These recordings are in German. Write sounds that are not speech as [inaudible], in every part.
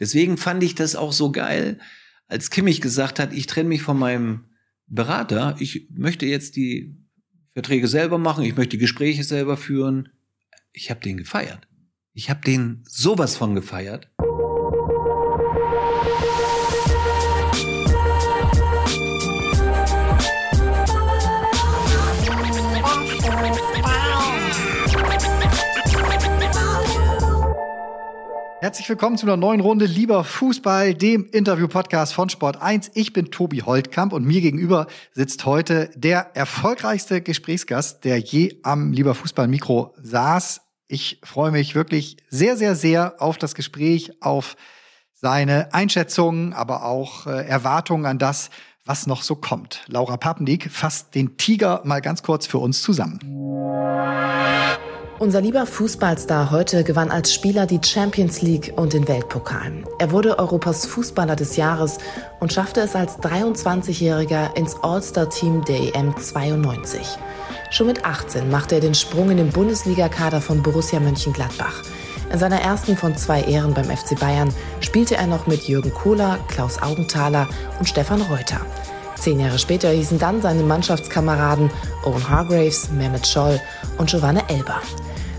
Deswegen fand ich das auch so geil, als Kimmich gesagt hat, ich trenne mich von meinem Berater, ich möchte jetzt die Verträge selber machen, ich möchte die Gespräche selber führen. Ich habe den gefeiert. Ich habe den sowas von gefeiert. Herzlich willkommen zu einer neuen Runde Lieber Fußball, dem Interview-Podcast von Sport 1. Ich bin Tobi Holtkamp und mir gegenüber sitzt heute der erfolgreichste Gesprächsgast, der je am Lieber Fußball-Mikro saß. Ich freue mich wirklich sehr, sehr, sehr auf das Gespräch, auf seine Einschätzungen, aber auch äh, Erwartungen an das, was noch so kommt. Laura Pappendiek fasst den Tiger mal ganz kurz für uns zusammen. Unser lieber Fußballstar heute gewann als Spieler die Champions League und den Weltpokal. Er wurde Europas Fußballer des Jahres und schaffte es als 23-Jähriger ins All-Star-Team der EM 92. Schon mit 18 machte er den Sprung in den Bundesligakader von Borussia Mönchengladbach. In seiner ersten von zwei Ehren beim FC Bayern spielte er noch mit Jürgen Kohler, Klaus Augenthaler und Stefan Reuter. Zehn Jahre später hießen dann seine Mannschaftskameraden Owen Hargraves, Mehmet Scholl und Giovanna Elber.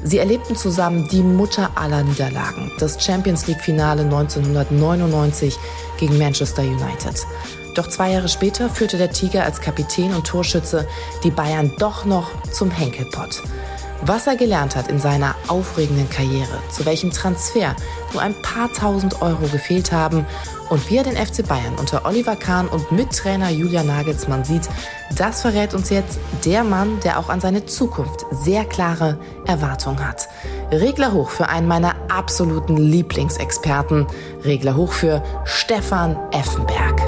Sie erlebten zusammen die Mutter aller Niederlagen, das Champions League-Finale 1999 gegen Manchester United. Doch zwei Jahre später führte der Tiger als Kapitän und Torschütze die Bayern doch noch zum Henkelpott. Was er gelernt hat in seiner aufregenden Karriere, zu welchem Transfer nur ein paar tausend Euro gefehlt haben und wie er den FC Bayern unter Oliver Kahn und Mittrainer Julian Nagelsmann sieht, das verrät uns jetzt der Mann, der auch an seine Zukunft sehr klare Erwartungen hat. Regler hoch für einen meiner absoluten Lieblingsexperten. Regler hoch für Stefan Effenberg.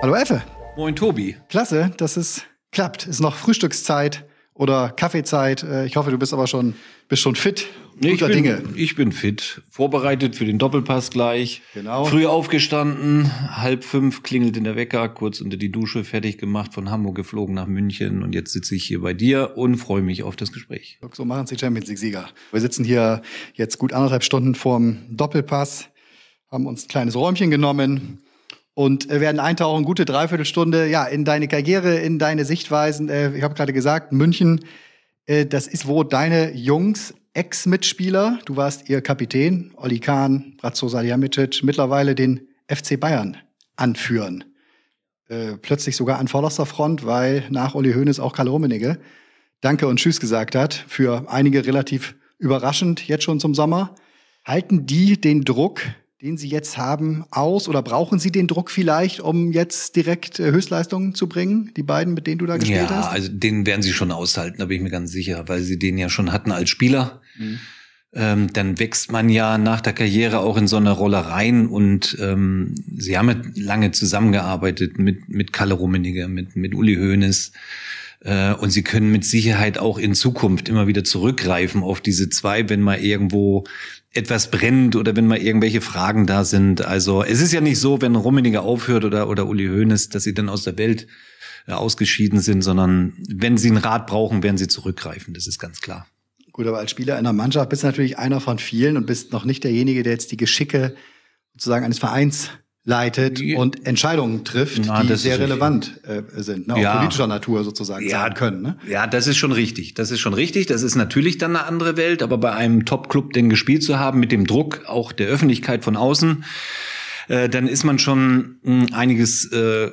Hallo Effe. Moin Tobi. Klasse, dass es klappt. Ist noch Frühstückszeit oder Kaffeezeit. Äh, ich hoffe, du bist aber schon, bist schon fit. Nee, ich, bin, Dinge. ich bin fit. Vorbereitet für den Doppelpass gleich. Genau. Früh aufgestanden, halb fünf klingelt in der Wecker, kurz unter die Dusche, fertig gemacht, von Hamburg geflogen nach München und jetzt sitze ich hier bei dir und freue mich auf das Gespräch. So machen sie Champions League-Sieger. Wir sitzen hier jetzt gut anderthalb Stunden vorm Doppelpass, haben uns ein kleines Räumchen genommen und äh, werden eintauchen, gute Dreiviertelstunde, ja, in deine Karriere, in deine Sichtweisen. Äh, ich habe gerade gesagt, München, äh, das ist, wo deine Jungs, Ex-Mitspieler, du warst ihr Kapitän, Olli Kahn, Bratzo Salihamidzic, mittlerweile den FC Bayern anführen. Äh, plötzlich sogar an vorderster Front, weil nach Uli Hoeneß auch Karl Rummenigge Danke und Tschüss gesagt hat. Für einige relativ überraschend, jetzt schon zum Sommer. Halten die den Druck den Sie jetzt haben, aus? Oder brauchen Sie den Druck vielleicht, um jetzt direkt äh, Höchstleistungen zu bringen? Die beiden, mit denen du da gespielt ja, hast? Ja, also den werden Sie schon aushalten, da bin ich mir ganz sicher, weil Sie den ja schon hatten als Spieler. Mhm. Ähm, dann wächst man ja nach der Karriere auch in so eine Rolle rein und ähm, Sie haben ja lange zusammengearbeitet mit, mit Kalle Rummeniger, mit, mit Uli Hoeneß. Äh, und sie können mit Sicherheit auch in Zukunft immer wieder zurückgreifen auf diese zwei, wenn mal irgendwo etwas brennt oder wenn mal irgendwelche Fragen da sind. Also es ist ja nicht so, wenn Rummeniger aufhört oder, oder Uli Hoeneß, dass sie dann aus der Welt äh, ausgeschieden sind, sondern wenn sie einen Rat brauchen, werden sie zurückgreifen. Das ist ganz klar. Gut, aber als Spieler einer Mannschaft bist du natürlich einer von vielen und bist noch nicht derjenige, der jetzt die Geschicke sozusagen eines Vereins leitet und Entscheidungen trifft, Na, die sehr relevant äh, sind, ne? auch ja. politischer Natur sozusagen ja, sein können. Ne? Ja, das ist schon richtig. Das ist schon richtig. Das ist natürlich dann eine andere Welt, aber bei einem Top-Club den gespielt zu haben, mit dem Druck auch der Öffentlichkeit von außen, äh, dann ist man schon hm, einiges äh,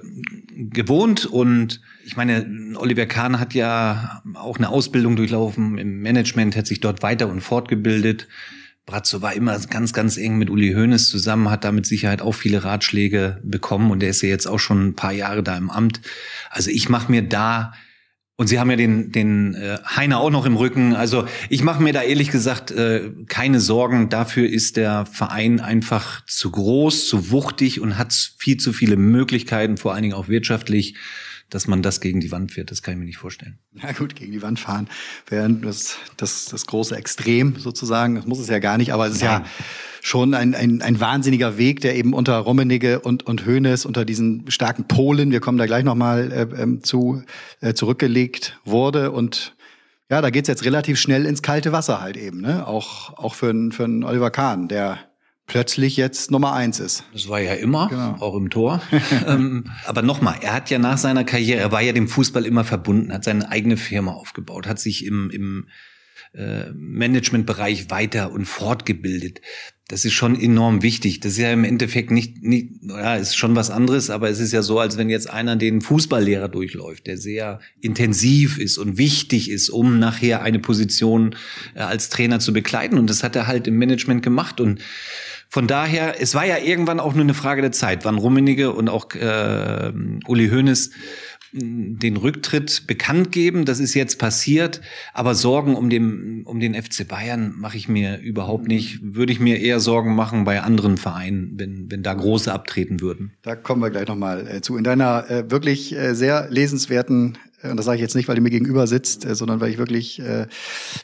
gewohnt und ich meine, Oliver Kahn hat ja auch eine Ausbildung durchlaufen im Management, hat sich dort weiter und fortgebildet. Brazzo war immer ganz, ganz eng mit Uli Hoeneß zusammen, hat da mit Sicherheit auch viele Ratschläge bekommen und der ist ja jetzt auch schon ein paar Jahre da im Amt. Also ich mache mir da und Sie haben ja den, den äh, Heiner auch noch im Rücken. Also ich mache mir da ehrlich gesagt äh, keine Sorgen. Dafür ist der Verein einfach zu groß, zu wuchtig und hat viel zu viele Möglichkeiten, vor allen Dingen auch wirtschaftlich dass man das gegen die Wand fährt. Das kann ich mir nicht vorstellen. Na gut, gegen die Wand fahren wäre das, das, das große Extrem sozusagen. Das muss es ja gar nicht, aber es ist Nein. ja schon ein, ein, ein wahnsinniger Weg, der eben unter Rummenigge und, und Hoeneß, unter diesen starken Polen, wir kommen da gleich nochmal äh, ähm, zu, äh, zurückgelegt wurde. Und ja, da geht's jetzt relativ schnell ins kalte Wasser halt eben. Ne? Auch, auch für, einen für einen Oliver Kahn, der plötzlich jetzt Nummer eins ist. Das war ja immer, genau. auch im Tor. [laughs] ähm, aber nochmal, er hat ja nach seiner Karriere, er war ja dem Fußball immer verbunden, hat seine eigene Firma aufgebaut, hat sich im, im äh, Managementbereich weiter und fortgebildet. Das ist schon enorm wichtig. Das ist ja im Endeffekt nicht, nicht, ja, ist schon was anderes, aber es ist ja so, als wenn jetzt einer den Fußballlehrer durchläuft, der sehr intensiv ist und wichtig ist, um nachher eine Position äh, als Trainer zu bekleiden. Und das hat er halt im Management gemacht. Und von daher, es war ja irgendwann auch nur eine Frage der Zeit, wann Rummenigge und auch äh, Uli Hoeneß den Rücktritt bekannt geben. Das ist jetzt passiert. Aber Sorgen um den, um den FC Bayern mache ich mir überhaupt nicht. Würde ich mir eher Sorgen machen bei anderen Vereinen, wenn, wenn da große abtreten würden. Da kommen wir gleich nochmal äh, zu. In deiner äh, wirklich äh, sehr lesenswerten äh, und das sage ich jetzt nicht, weil du mir gegenüber sitzt, äh, sondern weil ich wirklich äh,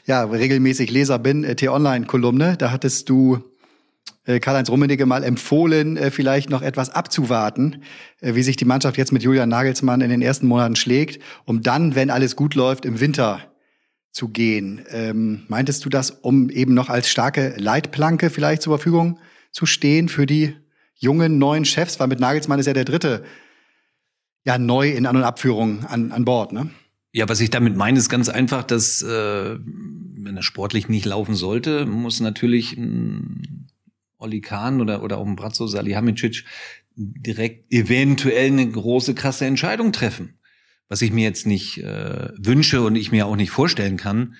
ja regelmäßig Leser bin, äh, T-Online-Kolumne. Da hattest du Karl-Heinz Rummenigge mal empfohlen, äh, vielleicht noch etwas abzuwarten, äh, wie sich die Mannschaft jetzt mit Julian Nagelsmann in den ersten Monaten schlägt, um dann, wenn alles gut läuft, im Winter zu gehen. Ähm, meintest du das, um eben noch als starke Leitplanke vielleicht zur Verfügung zu stehen für die jungen neuen Chefs? Weil mit Nagelsmann ist ja der dritte ja neu in An- und Abführung an, an Bord, ne? Ja, was ich damit meine, ist ganz einfach, dass äh, wenn er sportlich nicht laufen sollte, muss natürlich ein Olli Kahn oder, oder auch ein Bratzo Salihamidzic direkt eventuell eine große, krasse Entscheidung treffen. Was ich mir jetzt nicht äh, wünsche und ich mir auch nicht vorstellen kann.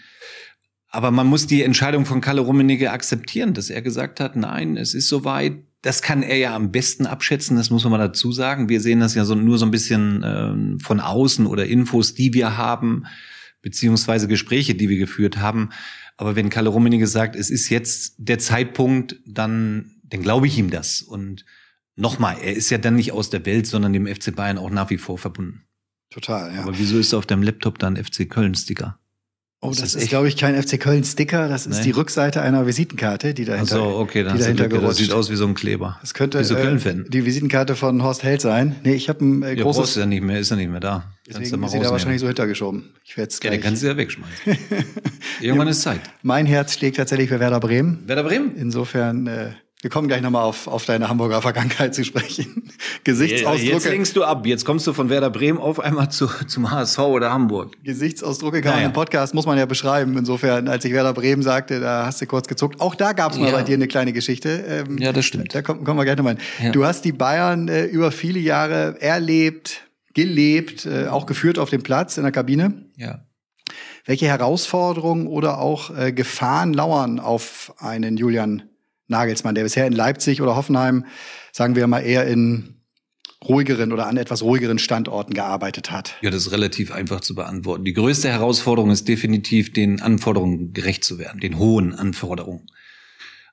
Aber man muss die Entscheidung von Kalle Rummenigge akzeptieren, dass er gesagt hat, nein, es ist soweit. Das kann er ja am besten abschätzen, das muss man mal dazu sagen. Wir sehen das ja so, nur so ein bisschen äh, von außen oder Infos, die wir haben, beziehungsweise Gespräche, die wir geführt haben. Aber wenn Kalle Rummenigge sagt, es ist jetzt der Zeitpunkt, dann, dann glaube ich ihm das. Und nochmal, er ist ja dann nicht aus der Welt, sondern dem FC Bayern auch nach wie vor verbunden. Total, ja. Aber wieso ist auf deinem Laptop dann FC Köln-Sticker? Oh, das, das ist, glaube ich, kein FC Köln-Sticker. Das ist nee. die Rückseite einer Visitenkarte, die dahinter, so, okay, dann die dahinter gerutscht. Das sieht aus wie so ein Kleber. Das könnte äh, die Visitenkarte von Horst Held sein. Nee, ich habe ein äh, großes... Ja, ist ja nicht mehr, ist ja nicht mehr da. Deswegen ist sie da wahrscheinlich so hintergeschoben. Ich werde Ja, den kannst du ja wegschmeißen. [laughs] Irgendwann ist Zeit. Mein Herz schlägt tatsächlich für Werder Bremen. Werder Bremen? Insofern... Äh, wir kommen gleich nochmal auf, auf deine Hamburger Vergangenheit zu sprechen. [laughs] Gesichtsausdrücke. Jetzt lenkst du ab. Jetzt kommst du von Werder Bremen auf einmal zu, zum HSV oder Hamburg. Gesichtsausdrücke kann naja. man im Podcast, muss man ja beschreiben. Insofern, als ich Werder Bremen sagte, da hast du kurz gezuckt. Auch da gab es mal ja. bei dir eine kleine Geschichte. Ähm, ja, das stimmt. Da kommen, kommen wir gleich nochmal hin. Ja. Du hast die Bayern äh, über viele Jahre erlebt, gelebt, äh, auch geführt auf dem Platz in der Kabine. Ja. Welche Herausforderungen oder auch äh, Gefahren lauern auf einen Julian Nagelsmann, der bisher in Leipzig oder Hoffenheim, sagen wir mal, eher in ruhigeren oder an etwas ruhigeren Standorten gearbeitet hat? Ja, das ist relativ einfach zu beantworten. Die größte Herausforderung ist definitiv, den Anforderungen gerecht zu werden, den hohen Anforderungen.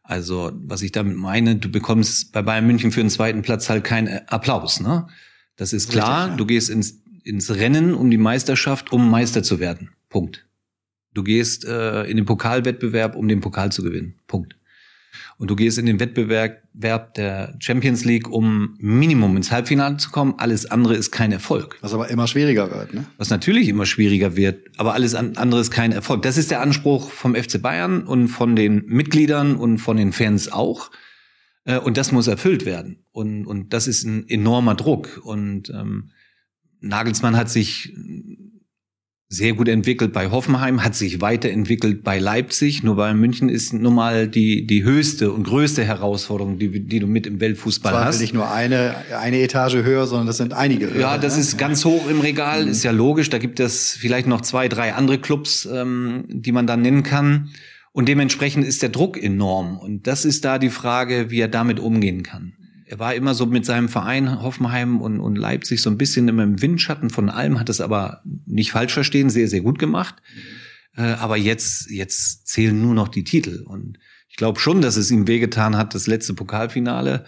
Also, was ich damit meine, du bekommst bei Bayern München für den zweiten Platz halt keinen Applaus, ne? Das ist klar. Richtig, ja. Du gehst ins, ins Rennen um die Meisterschaft, um Meister zu werden. Punkt. Du gehst äh, in den Pokalwettbewerb, um den Pokal zu gewinnen. Punkt und du gehst in den Wettbewerb der Champions League, um Minimum ins Halbfinale zu kommen. Alles andere ist kein Erfolg. Was aber immer schwieriger wird, ne? Was natürlich immer schwieriger wird, aber alles andere ist kein Erfolg. Das ist der Anspruch vom FC Bayern und von den Mitgliedern und von den Fans auch. Äh, und das muss erfüllt werden. Und, und das ist ein enormer Druck. Und ähm, Nagelsmann hat sich sehr gut entwickelt bei Hoffenheim, hat sich weiterentwickelt bei Leipzig. Nur bei München ist nun mal die, die höchste und größte Herausforderung, die, die du mit im Weltfußball Zwar hast. nicht nur eine, eine Etage höher, sondern das sind einige höher. Ja, das ne? ist ganz hoch im Regal, mhm. ist ja logisch. Da gibt es vielleicht noch zwei, drei andere Clubs, ähm, die man dann nennen kann. Und dementsprechend ist der Druck enorm. Und das ist da die Frage, wie er damit umgehen kann er war immer so mit seinem Verein Hoffenheim und, und Leipzig so ein bisschen immer im Windschatten von allem, hat es aber nicht falsch verstehen, sehr, sehr gut gemacht. Äh, aber jetzt, jetzt zählen nur noch die Titel. Und ich glaube schon, dass es ihm wehgetan hat, das letzte Pokalfinale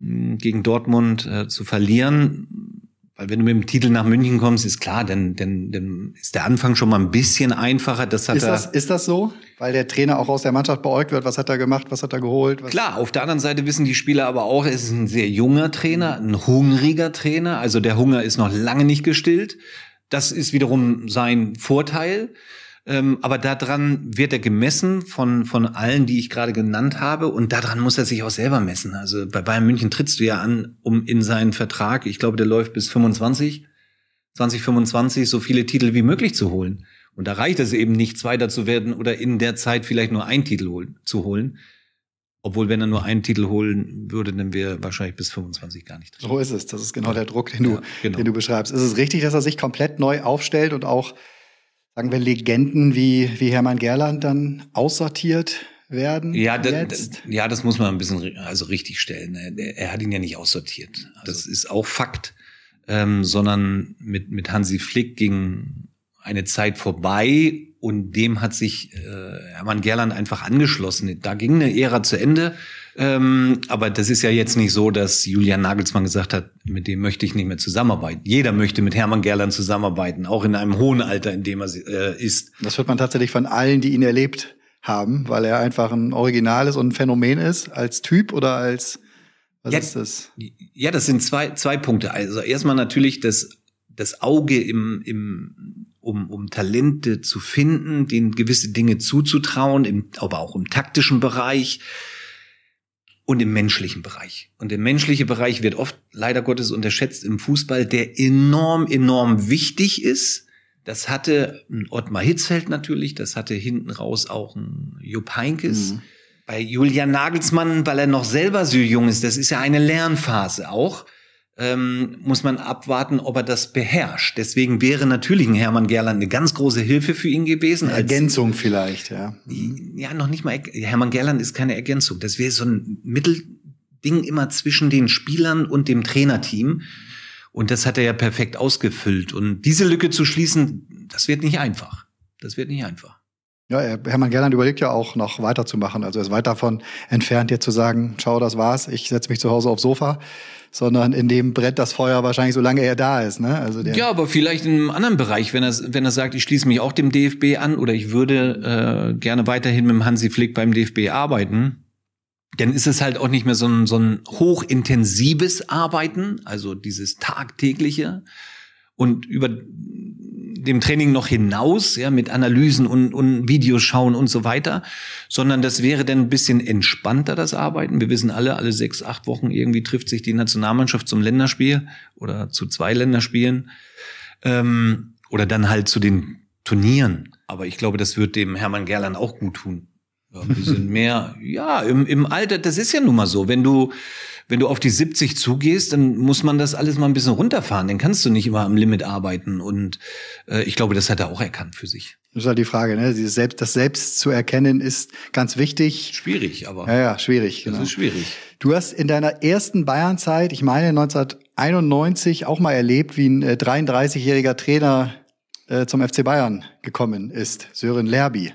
mh, gegen Dortmund äh, zu verlieren. Weil wenn du mit dem Titel nach München kommst, ist klar, dann, dann, dann ist der Anfang schon mal ein bisschen einfacher. Das hat ist, das, ist das so? Weil der Trainer auch aus der Mannschaft beäugt wird, was hat er gemacht, was hat er geholt? Was klar, auf der anderen Seite wissen die Spieler aber auch, es ist ein sehr junger Trainer, ein hungriger Trainer. Also der Hunger ist noch lange nicht gestillt. Das ist wiederum sein Vorteil. Ähm, aber daran wird er gemessen von, von allen, die ich gerade genannt habe. Und daran muss er sich auch selber messen. Also bei Bayern München trittst du ja an, um in seinen Vertrag, ich glaube, der läuft bis 25, 2025, so viele Titel wie möglich zu holen. Und da reicht es eben nicht, Zweiter zu werden oder in der Zeit vielleicht nur einen Titel holen, zu holen. Obwohl, wenn er nur einen Titel holen würde, dann wäre wahrscheinlich bis 25 gar nicht drin. So ist es. Das ist genau der Druck, den du, ja, genau. den du beschreibst. Ist es richtig, dass er sich komplett neu aufstellt und auch, sagen wir, Legenden wie, wie Hermann Gerland dann aussortiert werden? Ja, das, ja, das muss man ein bisschen also richtig stellen. Er, er hat ihn ja nicht aussortiert. Also das ist auch Fakt. Ähm, sondern mit, mit Hansi Flick ging eine Zeit vorbei und dem hat sich äh, Hermann Gerland einfach angeschlossen. Da ging eine Ära zu Ende. Ähm, aber das ist ja jetzt nicht so, dass Julian Nagelsmann gesagt hat, mit dem möchte ich nicht mehr zusammenarbeiten. Jeder möchte mit Hermann Gerland zusammenarbeiten, auch in einem hohen Alter, in dem er äh, ist. Das hört man tatsächlich von allen, die ihn erlebt haben, weil er einfach ein Original ist und ein Phänomen ist, als Typ oder als was ja, ist das? Ja, das sind zwei, zwei Punkte. Also erstmal natürlich das, das Auge im, im um, um Talente zu finden, denen gewisse Dinge zuzutrauen, im, aber auch im taktischen Bereich und im menschlichen Bereich. Und der menschliche Bereich wird oft leider Gottes unterschätzt im Fußball, der enorm, enorm wichtig ist. Das hatte ein Ottmar Hitzfeld natürlich, das hatte hinten raus auch ein Jupp Heinkes. Mhm. Bei Julian Nagelsmann, weil er noch selber so jung ist, das ist ja eine Lernphase auch ähm, muss man abwarten, ob er das beherrscht. Deswegen wäre natürlich ein Hermann Gerland eine ganz große Hilfe für ihn gewesen. Eine Ergänzung vielleicht, ja. Ja, noch nicht mal. Hermann Gerland ist keine Ergänzung. Das wäre so ein Mittelding immer zwischen den Spielern und dem Trainerteam. Und das hat er ja perfekt ausgefüllt. Und diese Lücke zu schließen, das wird nicht einfach. Das wird nicht einfach. Ja, Hermann Gerland überlegt ja auch noch weiterzumachen. Also er ist weit davon entfernt, jetzt zu sagen, schau, das war's, ich setze mich zu Hause aufs Sofa, sondern in dem brennt das Feuer wahrscheinlich, solange er da ist. Ne? Also der ja, aber vielleicht in einem anderen Bereich, wenn er, wenn er sagt, ich schließe mich auch dem DFB an oder ich würde äh, gerne weiterhin mit dem Hansi Flick beim DFB arbeiten, dann ist es halt auch nicht mehr so ein, so ein hochintensives Arbeiten, also dieses tagtägliche und über dem Training noch hinaus, ja, mit Analysen und, und Videos schauen und so weiter, sondern das wäre dann ein bisschen entspannter, das Arbeiten. Wir wissen alle, alle sechs, acht Wochen irgendwie trifft sich die Nationalmannschaft zum Länderspiel oder zu zwei Länderspielen ähm, oder dann halt zu den Turnieren. Aber ich glaube, das wird dem Hermann Gerland auch gut tun. Ja, ein bisschen [laughs] mehr, ja, im, im Alter, das ist ja nun mal so. Wenn du, wenn du auf die 70 zugehst, dann muss man das alles mal ein bisschen runterfahren. Dann kannst du nicht immer am Limit arbeiten. Und äh, ich glaube, das hat er auch erkannt für sich. Das ist halt die Frage, ne? Dieses Selbst, das Selbst zu erkennen ist ganz wichtig. Schwierig, aber. Ja, ja, schwierig. Genau. Das ist schwierig. Du hast in deiner ersten Bayernzeit, ich meine 1991, auch mal erlebt, wie ein äh, 33-jähriger Trainer äh, zum FC Bayern gekommen ist, Sören Lerby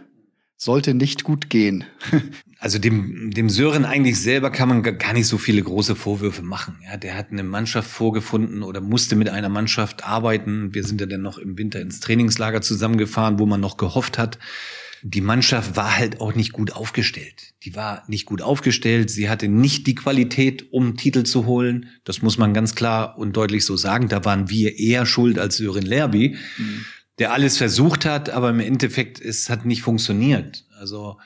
sollte nicht gut gehen. [laughs] also dem, dem Sören eigentlich selber kann man gar nicht so viele große Vorwürfe machen. Ja, der hat eine Mannschaft vorgefunden oder musste mit einer Mannschaft arbeiten. Wir sind ja dann noch im Winter ins Trainingslager zusammengefahren, wo man noch gehofft hat. Die Mannschaft war halt auch nicht gut aufgestellt. Die war nicht gut aufgestellt. Sie hatte nicht die Qualität, um Titel zu holen. Das muss man ganz klar und deutlich so sagen. Da waren wir eher schuld als Sören Lerby. Mhm der alles versucht hat, aber im Endeffekt es hat nicht funktioniert. Also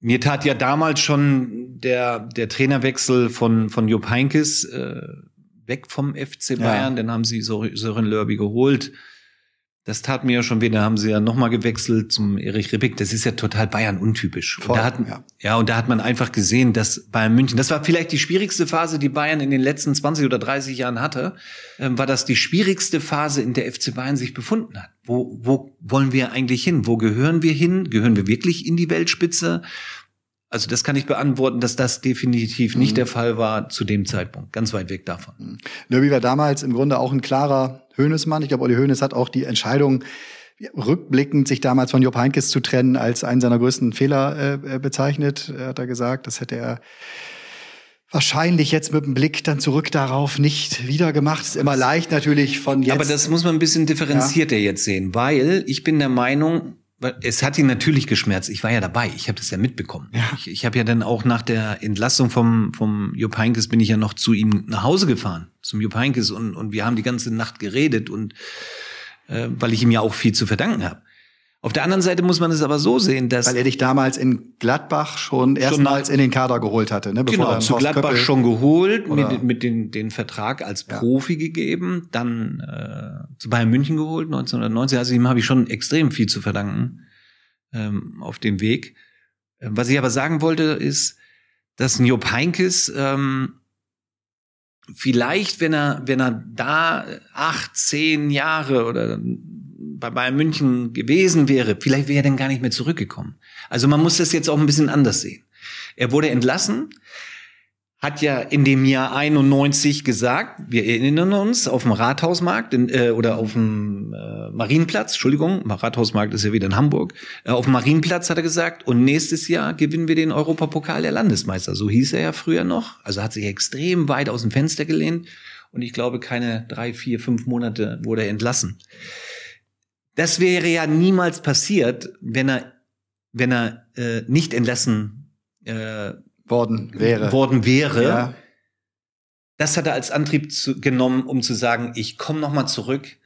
mir tat ja damals schon der der Trainerwechsel von von Jupp Heynckes äh, weg vom FC Bayern, ja. dann haben sie Sören Lörby geholt. Das tat mir ja schon weh. Da haben sie ja nochmal gewechselt zum Erich Ribbeck. Das ist ja total Bayern untypisch. Voll, und da hat, ja. ja, und da hat man einfach gesehen, dass Bayern München, das war vielleicht die schwierigste Phase, die Bayern in den letzten 20 oder 30 Jahren hatte, ähm, war das die schwierigste Phase, in der FC Bayern sich befunden hat. Wo, wo wollen wir eigentlich hin? Wo gehören wir hin? Gehören wir wirklich in die Weltspitze? Also das kann ich beantworten, dass das definitiv nicht mhm. der Fall war zu dem Zeitpunkt. Ganz weit weg davon. Mhm. Löwy war damals im Grunde auch ein klarer Höhnesmann. Ich glaube, Olli Höhnes hat auch die Entscheidung rückblickend sich damals von Jupp Heynckes zu trennen als einen seiner größten Fehler äh, bezeichnet. Er hat er gesagt, das hätte er wahrscheinlich jetzt mit dem Blick dann zurück darauf nicht wieder gemacht. Ist immer leicht natürlich von jetzt. Aber das muss man ein bisschen differenzierter ja. jetzt sehen, weil ich bin der Meinung, es hat ihn natürlich geschmerzt. Ich war ja dabei. Ich habe das ja mitbekommen. Ja. Ich, ich habe ja dann auch nach der Entlassung vom, vom Jupp Heynckes bin ich ja noch zu ihm nach Hause gefahren, zum Jupp Heynckes und, und wir haben die ganze Nacht geredet und äh, weil ich ihm ja auch viel zu verdanken habe. Auf der anderen Seite muss man es aber so sehen, dass. Weil er dich damals in Gladbach schon erstmals in den Kader geholt hatte, ne? Bevor genau, zu Gladbach Köppel schon geholt, mit, mit den, den Vertrag als Profi ja. gegeben, dann äh, zu Bayern München geholt, 1990. Also ihm habe ich schon extrem viel zu verdanken ähm, auf dem Weg. Äh, was ich aber sagen wollte, ist, dass Job Heinkes ähm, vielleicht, wenn er, wenn er da acht, zehn Jahre oder bei Bayern München gewesen wäre, vielleicht wäre er dann gar nicht mehr zurückgekommen. Also man muss das jetzt auch ein bisschen anders sehen. Er wurde entlassen, hat ja in dem Jahr 91 gesagt, wir erinnern uns, auf dem Rathausmarkt in, äh, oder auf dem äh, Marienplatz, Entschuldigung, Rathausmarkt ist ja wieder in Hamburg, äh, auf dem Marienplatz hat er gesagt, und nächstes Jahr gewinnen wir den Europapokal der Landesmeister. So hieß er ja früher noch. Also hat sich extrem weit aus dem Fenster gelehnt und ich glaube, keine drei, vier, fünf Monate wurde er entlassen. Das wäre ja niemals passiert, wenn er, wenn er äh, nicht entlassen äh, worden wäre. Worden wäre. Ja. Das hat er als Antrieb zu, genommen, um zu sagen, ich komme noch mal zurück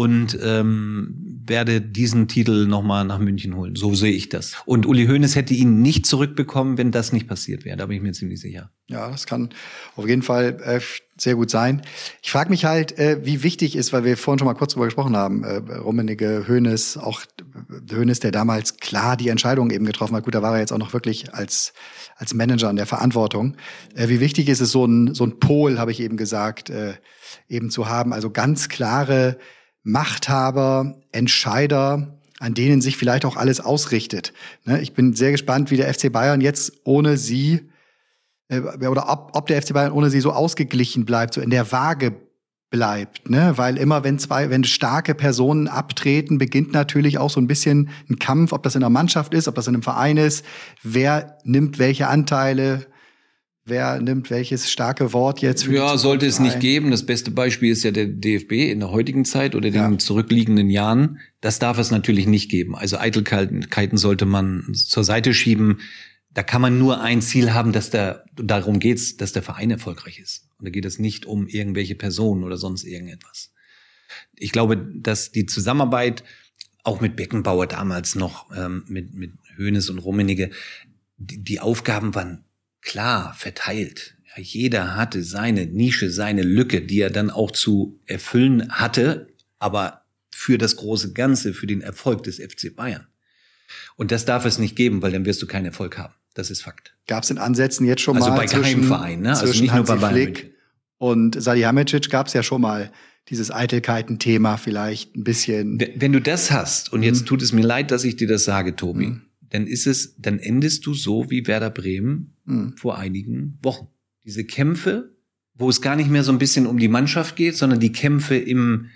und ähm, werde diesen Titel noch mal nach München holen. So sehe ich das. Und Uli Hoeneß hätte ihn nicht zurückbekommen, wenn das nicht passiert wäre. Da bin ich mir ziemlich sicher. Ja, das kann auf jeden Fall äh, sehr gut sein. Ich frage mich halt, äh, wie wichtig ist, weil wir vorhin schon mal kurz drüber gesprochen haben, äh, Rummenigge, Hoeneß, auch Hoeneß, der damals klar die Entscheidung eben getroffen hat. Gut, da war er jetzt auch noch wirklich als als Manager an der Verantwortung. Äh, wie wichtig ist es, so ein, so ein Pol, habe ich eben gesagt, äh, eben zu haben. Also ganz klare Machthaber, Entscheider, an denen sich vielleicht auch alles ausrichtet. Ne? Ich bin sehr gespannt, wie der FC Bayern jetzt ohne sie äh, oder ob, ob der FC Bayern ohne sie so ausgeglichen bleibt, so in der Waage bleibt, ne? Weil immer wenn zwei, wenn starke Personen abtreten, beginnt natürlich auch so ein bisschen ein Kampf, ob das in der Mannschaft ist, ob das in einem Verein ist, wer nimmt welche Anteile, wer nimmt welches starke Wort jetzt. Für ja, sollte es nicht geben. Das beste Beispiel ist ja der DFB in der heutigen Zeit oder den ja. zurückliegenden Jahren. Das darf es natürlich nicht geben. Also Eitelkeiten sollte man zur Seite schieben da kann man nur ein Ziel haben, dass der, darum geht's, dass der Verein erfolgreich ist. Und da geht es nicht um irgendwelche Personen oder sonst irgendetwas. Ich glaube, dass die Zusammenarbeit auch mit Beckenbauer damals noch, ähm, mit, mit Hönes und Rummenigge, die, die Aufgaben waren klar verteilt. Ja, jeder hatte seine Nische, seine Lücke, die er dann auch zu erfüllen hatte, aber für das große Ganze, für den Erfolg des FC Bayern. Und das darf es nicht geben, weil dann wirst du keinen Erfolg haben. Das ist Fakt. Gab es in Ansätzen jetzt schon also mal bei Geheimvereinen, ne? also nicht nur bei Bayern und Salihamidzic gab es ja schon mal dieses Eitelkeiten-Thema vielleicht ein bisschen. Wenn du das hast, und jetzt mhm. tut es mir leid, dass ich dir das sage, Tobi, mhm. Dann ist es, dann endest du so wie Werder Bremen mhm. vor einigen Wochen. Diese Kämpfe, wo es gar nicht mehr so ein bisschen um die Mannschaft geht, sondern die Kämpfe im,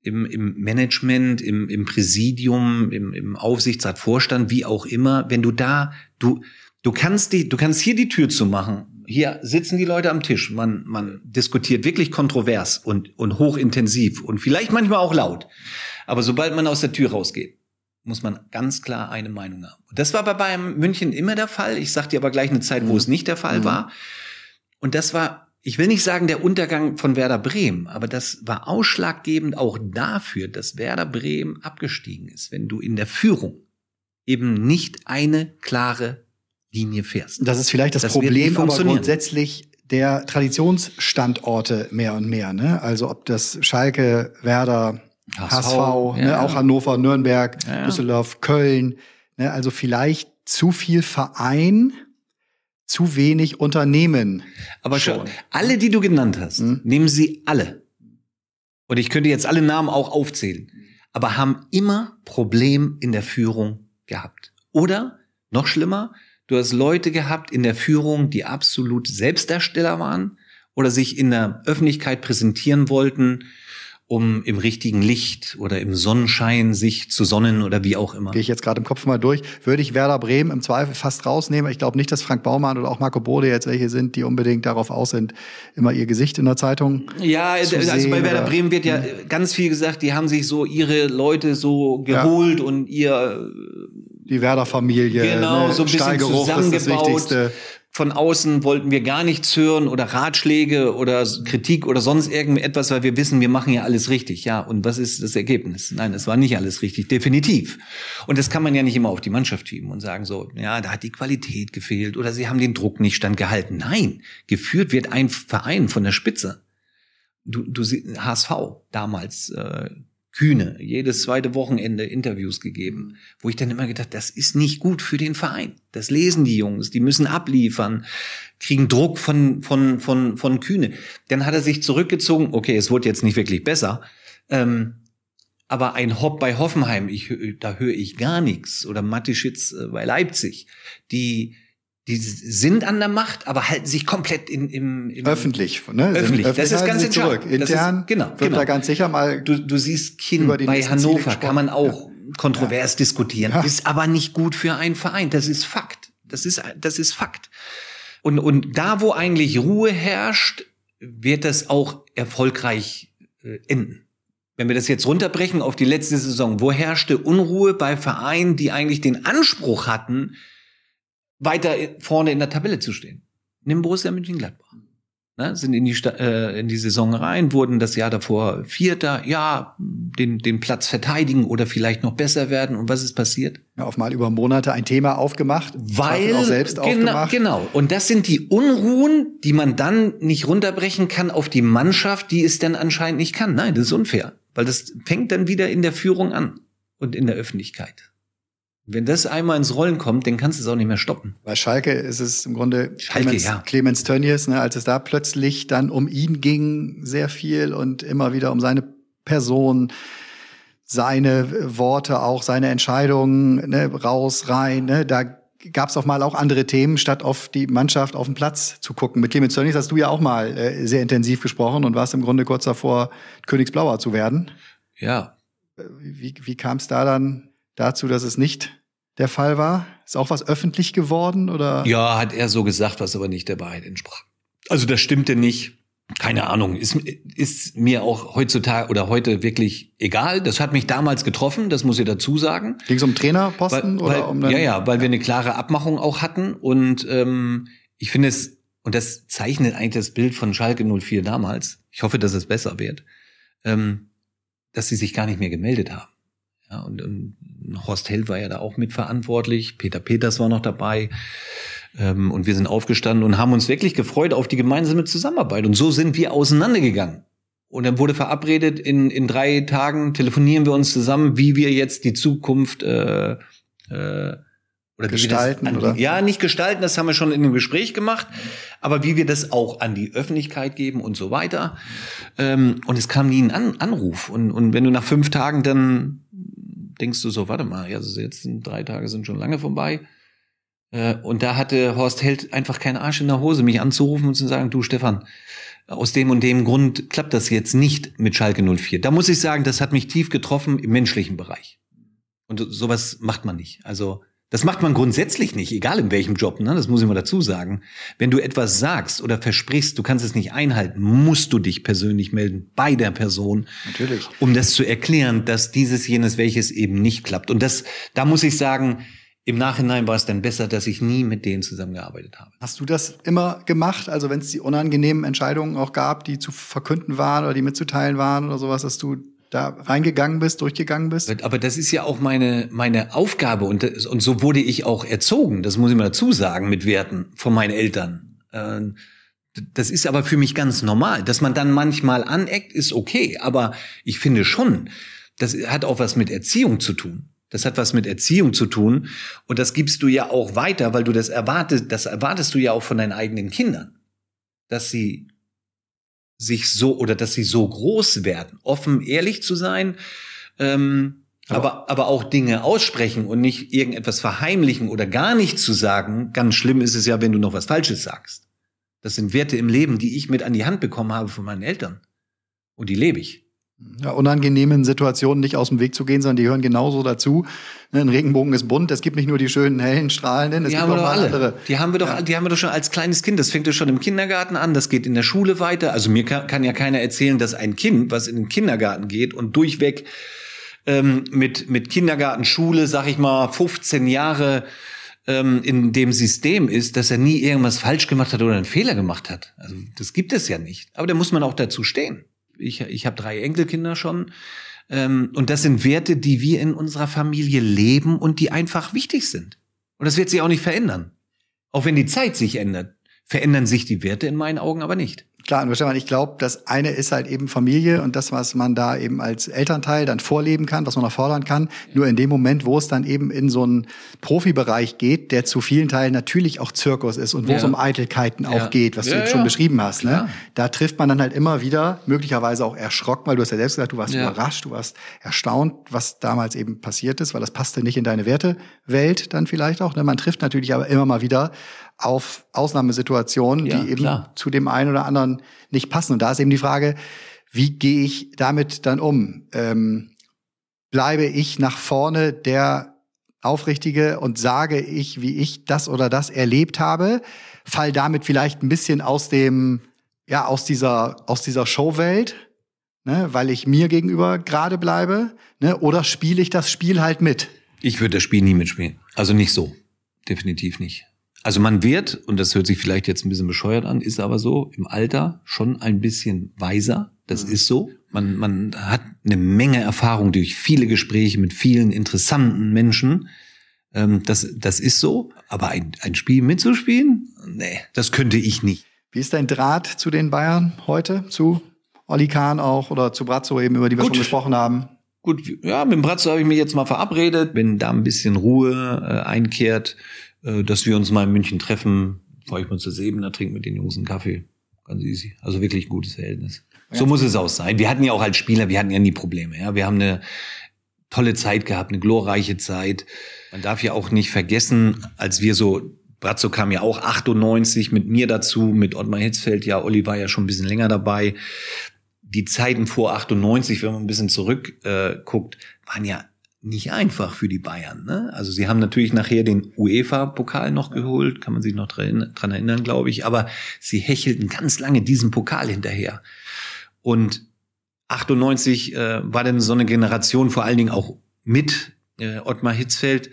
im, im Management, im, im Präsidium, im, im Aufsichtsrat, Vorstand, wie auch immer, wenn du da, du, du kannst die, du kannst hier die Tür zu machen. Hier sitzen die Leute am Tisch. Man, man diskutiert wirklich kontrovers und, und hochintensiv und vielleicht manchmal auch laut. Aber sobald man aus der Tür rausgeht, muss man ganz klar eine Meinung haben. Das war bei Bayern München immer der Fall. Ich sag dir aber gleich eine Zeit, wo mhm. es nicht der Fall mhm. war. Und das war ich will nicht sagen der Untergang von Werder Bremen, aber das war ausschlaggebend auch dafür, dass Werder Bremen abgestiegen ist, wenn du in der Führung eben nicht eine klare Linie fährst. Das ist vielleicht das, das Problem, aber grundsätzlich der Traditionsstandorte mehr und mehr. Ne? Also ob das Schalke, Werder, HSV, HSV ne? auch Hannover, Nürnberg, ja. Düsseldorf, Köln. Ne? Also vielleicht zu viel Verein zu wenig Unternehmen. Aber schon. alle, die du genannt hast, hm? nehmen sie alle. Und ich könnte jetzt alle Namen auch aufzählen. Aber haben immer Problem in der Führung gehabt. Oder, noch schlimmer, du hast Leute gehabt in der Führung, die absolut Selbstdarsteller waren oder sich in der Öffentlichkeit präsentieren wollten um im richtigen Licht oder im Sonnenschein sich zu sonnen oder wie auch immer. Gehe ich jetzt gerade im Kopf mal durch. Würde ich Werder Bremen im Zweifel fast rausnehmen. Ich glaube nicht, dass Frank Baumann oder auch Marco Bode jetzt welche sind, die unbedingt darauf aus sind, immer ihr Gesicht in der Zeitung Ja, also sehen, bei Werder Bremen wird ja hm. ganz viel gesagt, die haben sich so ihre Leute so geholt ja. und ihr die Werder-Familie, genau, ne? so ein bisschen zusammengebaut von außen wollten wir gar nichts hören oder Ratschläge oder Kritik oder sonst irgendetwas, weil wir wissen, wir machen ja alles richtig. Ja, und was ist das Ergebnis? Nein, es war nicht alles richtig, definitiv. Und das kann man ja nicht immer auf die Mannschaft schieben und sagen so, ja, da hat die Qualität gefehlt oder sie haben den Druck nicht standgehalten. Nein, geführt wird ein Verein von der Spitze. Du, du HSV damals, äh, Kühne, jedes zweite Wochenende Interviews gegeben, wo ich dann immer gedacht, das ist nicht gut für den Verein. Das lesen die Jungs, die müssen abliefern, kriegen Druck von, von, von, von Kühne. Dann hat er sich zurückgezogen, okay, es wurde jetzt nicht wirklich besser, ähm, aber ein Hopp bei Hoffenheim, ich, da höre ich gar nichts. Oder Matischitz äh, bei Leipzig, die, die sind an der Macht, aber halten sich komplett in, im, im öffentlich, ne? Öffentlich. öffentlich. Das ist ganz entscheidend. Intern ist, genau, wird genau. da ganz sicher mal. Du, du siehst Kind bei Hannover kann man auch ja. kontrovers ja. diskutieren, ja. ist aber nicht gut für einen Verein. Das ist Fakt. Das ist das ist Fakt. Und und da, wo eigentlich Ruhe herrscht, wird das auch erfolgreich äh, enden. Wenn wir das jetzt runterbrechen auf die letzte Saison, wo herrschte Unruhe bei Vereinen, die eigentlich den Anspruch hatten, weiter vorne in der Tabelle zu stehen. Nimm Borussia Mönchengladbach. Ne, sind in die, äh, in die Saison rein, wurden das Jahr davor Vierter, ja, den, den Platz verteidigen oder vielleicht noch besser werden. Und was ist passiert? Ja, auf mal über Monate ein Thema aufgemacht, weil auch selbst genau, aufgemacht. Genau. Und das sind die Unruhen, die man dann nicht runterbrechen kann auf die Mannschaft, die es dann anscheinend nicht kann. Nein, das ist unfair, weil das fängt dann wieder in der Führung an und in der Öffentlichkeit. Wenn das einmal ins Rollen kommt, dann kannst du es auch nicht mehr stoppen. Bei Schalke ist es im Grunde Schalke, Clemens, ja. Clemens Tönnies, ne, als es da plötzlich dann um ihn ging, sehr viel und immer wieder um seine Person, seine Worte, auch seine Entscheidungen, ne, raus, rein. Ne, da gab es auch mal auch andere Themen, statt auf die Mannschaft auf dem Platz zu gucken. Mit Clemens Tönnies hast du ja auch mal äh, sehr intensiv gesprochen und warst im Grunde kurz davor, Königsblauer zu werden. Ja. Wie, wie kam es da dann dazu, dass es nicht der Fall war? Ist auch was öffentlich geworden oder? Ja, hat er so gesagt, was aber nicht der Wahrheit entsprach. Also das stimmte nicht. Keine Ahnung, ist, ist mir auch heutzutage oder heute wirklich egal. Das hat mich damals getroffen, das muss ich dazu sagen. Ging es um Trainerposten weil, weil, oder um Ja, ja, weil wir eine klare Abmachung auch hatten und ähm, ich finde es und das zeichnet eigentlich das Bild von Schalke 04 damals. Ich hoffe, dass es besser wird, ähm, dass sie sich gar nicht mehr gemeldet haben. Ja, und, und Horst Held war ja da auch mitverantwortlich, Peter Peters war noch dabei. Ähm, und wir sind aufgestanden und haben uns wirklich gefreut auf die gemeinsame Zusammenarbeit. Und so sind wir auseinandergegangen. Und dann wurde verabredet, in, in drei Tagen telefonieren wir uns zusammen, wie wir jetzt die Zukunft äh, äh, oder gestalten an, oder? Ja, nicht gestalten, das haben wir schon in dem Gespräch gemacht, aber wie wir das auch an die Öffentlichkeit geben und so weiter. Ähm, und es kam nie ein an Anruf. Und, und wenn du nach fünf Tagen dann denkst du so, warte mal, also jetzt sind drei Tage sind schon lange vorbei. Äh, und da hatte Horst Held einfach keinen Arsch in der Hose, mich anzurufen und zu sagen, du Stefan, aus dem und dem Grund klappt das jetzt nicht mit Schalke 04. Da muss ich sagen, das hat mich tief getroffen im menschlichen Bereich. Und sowas macht man nicht. Also das macht man grundsätzlich nicht, egal in welchem Job, ne? das muss ich mal dazu sagen. Wenn du etwas sagst oder versprichst, du kannst es nicht einhalten, musst du dich persönlich melden bei der Person, Natürlich. um das zu erklären, dass dieses, jenes, welches eben nicht klappt. Und das, da muss ich sagen, im Nachhinein war es dann besser, dass ich nie mit denen zusammengearbeitet habe. Hast du das immer gemacht? Also wenn es die unangenehmen Entscheidungen auch gab, die zu verkünden waren oder die mitzuteilen waren oder sowas, dass du da reingegangen bist, durchgegangen bist? Aber das ist ja auch meine, meine Aufgabe und, und so wurde ich auch erzogen, das muss ich mal dazu sagen, mit Werten von meinen Eltern. Ähm, das ist aber für mich ganz normal. Dass man dann manchmal aneckt, ist okay, aber ich finde schon, das hat auch was mit Erziehung zu tun. Das hat was mit Erziehung zu tun und das gibst du ja auch weiter, weil du das erwartest, das erwartest du ja auch von deinen eigenen Kindern, dass sie sich so oder dass sie so groß werden, offen, ehrlich zu sein, ähm, aber, aber, auch Dinge aussprechen und nicht irgendetwas verheimlichen oder gar nicht zu sagen. Ganz schlimm ist es ja, wenn du noch was Falsches sagst. Das sind Werte im Leben, die ich mit an die Hand bekommen habe von meinen Eltern. Und die lebe ich ja, unangenehmen Situationen nicht aus dem Weg zu gehen, sondern die gehören genauso dazu. Ne, ein Regenbogen ist bunt. Es gibt nicht nur die schönen, hellen, strahlenden, es die gibt haben auch alle. andere. Die haben wir doch, Ja. die haben wir doch schon als kleines Kind. Das fängt ja schon im Kindergarten an. Das geht in der Schule weiter. Also mir kann, kann ja keiner erzählen, dass ein Kind, was in den Kindergarten geht und durchweg ähm, mit mit Kindergarten, Schule, sag ich mal, 15 Jahre ähm, in dem System ist, dass er nie irgendwas falsch gemacht hat oder einen Fehler gemacht hat. Also das gibt es ja nicht. Aber da muss man auch dazu stehen. Ich, ich habe drei Enkelkinder schon. Ähm, und das sind Werte, die wir in unserer Familie leben und die einfach wichtig sind. Und das wird sich auch nicht verändern. Auch wenn die Zeit sich ändert, verändern sich die Werte in meinen Augen aber nicht. Klar, Stefan, ich glaube, das eine ist halt eben Familie und das, was man da eben als Elternteil dann vorleben kann, was man auch fordern kann. Nur in dem Moment, wo es dann eben in so einen Profibereich geht, der zu vielen Teilen natürlich auch Zirkus ist und wo ja. es um Eitelkeiten auch geht, was ja, du jetzt schon beschrieben hast, ne? Da trifft man dann halt immer wieder, möglicherweise auch erschrocken, weil du hast ja selbst gesagt, du warst überrascht, du warst erstaunt, was damals eben passiert ist, weil das passte nicht in deine Wertewelt dann vielleicht auch. Ne? Man trifft natürlich aber immer mal wieder auf Ausnahmesituationen, ja, die eben klar. zu dem einen oder anderen nicht passen. Und da ist eben die Frage, wie gehe ich damit dann um? Ähm, bleibe ich nach vorne der Aufrichtige und sage ich, wie ich das oder das erlebt habe, fall damit vielleicht ein bisschen aus dem, ja, aus dieser, aus dieser Showwelt, ne, weil ich mir gegenüber gerade bleibe, ne, oder spiele ich das Spiel halt mit? Ich würde das Spiel nie mitspielen. Also nicht so. Definitiv nicht. Also man wird, und das hört sich vielleicht jetzt ein bisschen bescheuert an, ist aber so, im Alter schon ein bisschen weiser. Das mhm. ist so. Man, man hat eine Menge Erfahrung durch viele Gespräche mit vielen interessanten Menschen. Ähm, das, das ist so. Aber ein, ein Spiel mitzuspielen, nee, das könnte ich nicht. Wie ist dein Draht zu den Bayern heute? Zu Olli Kahn auch oder zu Brazzo eben, über die wir Gut. schon gesprochen haben? Gut, ja, mit dem Brazzo habe ich mich jetzt mal verabredet. Wenn da ein bisschen Ruhe äh, einkehrt, dass wir uns mal in München treffen, fahre ich mal zur Sebener, trinke mit den Jungs einen Kaffee. Ganz easy. Also wirklich ein gutes Verhältnis. So muss es auch sein. Wir hatten ja auch als Spieler, wir hatten ja nie Probleme. Ja, wir haben eine tolle Zeit gehabt, eine glorreiche Zeit. Man darf ja auch nicht vergessen, als wir so Brazzo kam ja auch 98 mit mir dazu, mit Ottmar Hitzfeld, ja, Olli war ja schon ein bisschen länger dabei. Die Zeiten vor 98, wenn man ein bisschen zurückguckt, äh, guckt, waren ja nicht einfach für die Bayern. Ne? Also sie haben natürlich nachher den UEFA-Pokal noch geholt, kann man sich noch dran, dran erinnern, glaube ich. Aber sie hechelten ganz lange diesen Pokal hinterher. Und 98 äh, war dann so eine Generation, vor allen Dingen auch mit äh, Ottmar Hitzfeld,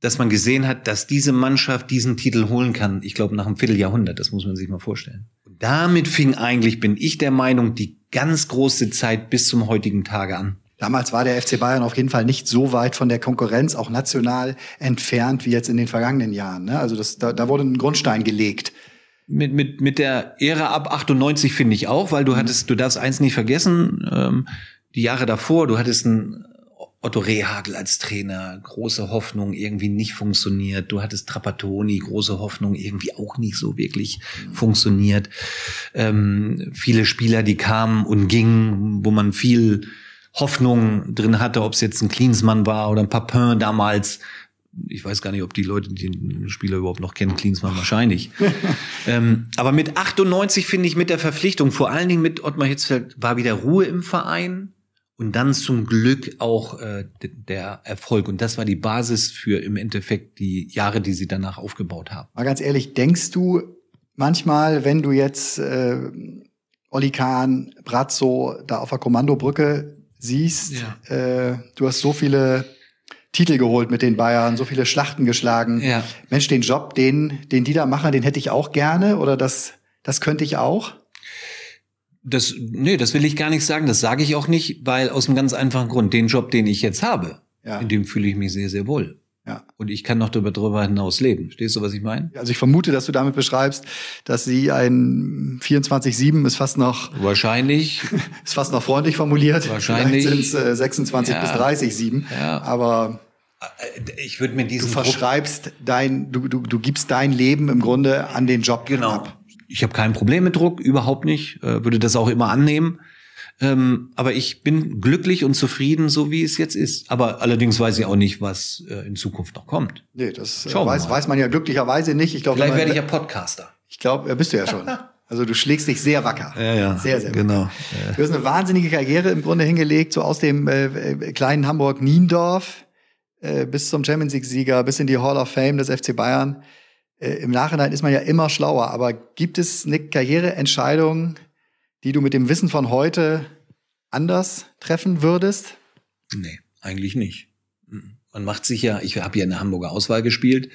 dass man gesehen hat, dass diese Mannschaft diesen Titel holen kann. Ich glaube, nach einem Vierteljahrhundert, das muss man sich mal vorstellen. Und damit fing eigentlich, bin ich der Meinung, die ganz große Zeit bis zum heutigen Tage an. Damals war der FC Bayern auf jeden Fall nicht so weit von der Konkurrenz, auch national entfernt, wie jetzt in den vergangenen Jahren. Ne? Also das, da, da wurde ein Grundstein gelegt. Mit, mit, mit der Ära ab 98 finde ich auch, weil du mhm. hattest, du darfst eins nicht vergessen, ähm, die Jahre davor, du hattest einen Otto Rehagel als Trainer, große Hoffnung, irgendwie nicht funktioniert. Du hattest Trapattoni, große Hoffnung, irgendwie auch nicht so wirklich mhm. funktioniert. Ähm, viele Spieler, die kamen und gingen, wo man viel Hoffnung drin hatte, ob es jetzt ein Klinsmann war oder ein Papin damals. Ich weiß gar nicht, ob die Leute den Spieler überhaupt noch kennen. Klinsmann [laughs] wahrscheinlich. ähm, aber mit 98 finde ich mit der Verpflichtung, vor allen Dingen mit Ottmar Hitzfeld, war wieder Ruhe im Verein und dann zum Glück auch äh, der Erfolg. Und das war die Basis für im Endeffekt die Jahre, die sie danach aufgebaut haben. Mal ganz ehrlich, denkst du manchmal, wenn du jetzt äh, Olli Kahn, Brazzo da auf der Kommandobrücke siehst, ja. äh, du hast so viele Titel geholt mit den Bayern, so viele Schlachten geschlagen. Ja. Mensch, den Job, den, den die da machen, den hätte ich auch gerne oder das, das könnte ich auch? Das, nee, das will ich gar nicht sagen. Das sage ich auch nicht, weil aus einem ganz einfachen Grund, den Job, den ich jetzt habe, ja. in dem fühle ich mich sehr, sehr wohl. Und ich kann noch darüber, hinaus leben. Stehst du, was ich meine? Also ich vermute, dass du damit beschreibst, dass sie ein 24-7 ist fast noch. Wahrscheinlich. [laughs] ist fast noch freundlich formuliert. Wahrscheinlich. sind es äh, 26 ja. bis 30 7. Ja. Aber äh, ich würde mir diesen du verschreibst Druck dein du, du du gibst dein Leben im Grunde an den Job genau ab. ich habe kein Problem mit Druck überhaupt nicht äh, würde das auch immer annehmen ähm, aber ich bin glücklich und zufrieden, so wie es jetzt ist. Aber allerdings weiß ich auch nicht, was äh, in Zukunft noch kommt. Nee, das äh, weiß, weiß man ja glücklicherweise nicht. Ich glaub, Vielleicht werde ich ja Podcaster. Ich glaube, ja, bist du ja schon. [laughs] Also du schlägst dich sehr wacker. Ja, ja. Sehr, sehr genau. Ja. Du hast eine wahnsinnige Karriere im Grunde hingelegt, so aus dem äh, äh kleinen Hamburg Niendorf äh, bis zum Champions League-Sieger, bis in die Hall of Fame des FC Bayern. Äh, Im Nachhinein ist man ja immer schlauer, aber gibt es eine Karriereentscheidung, die du mit dem Wissen von heute anders treffen würdest? Nee, eigentlich nicht. Mhm. Man macht sich ja, ich habe ja in der Hamburger Auswahl gespielt.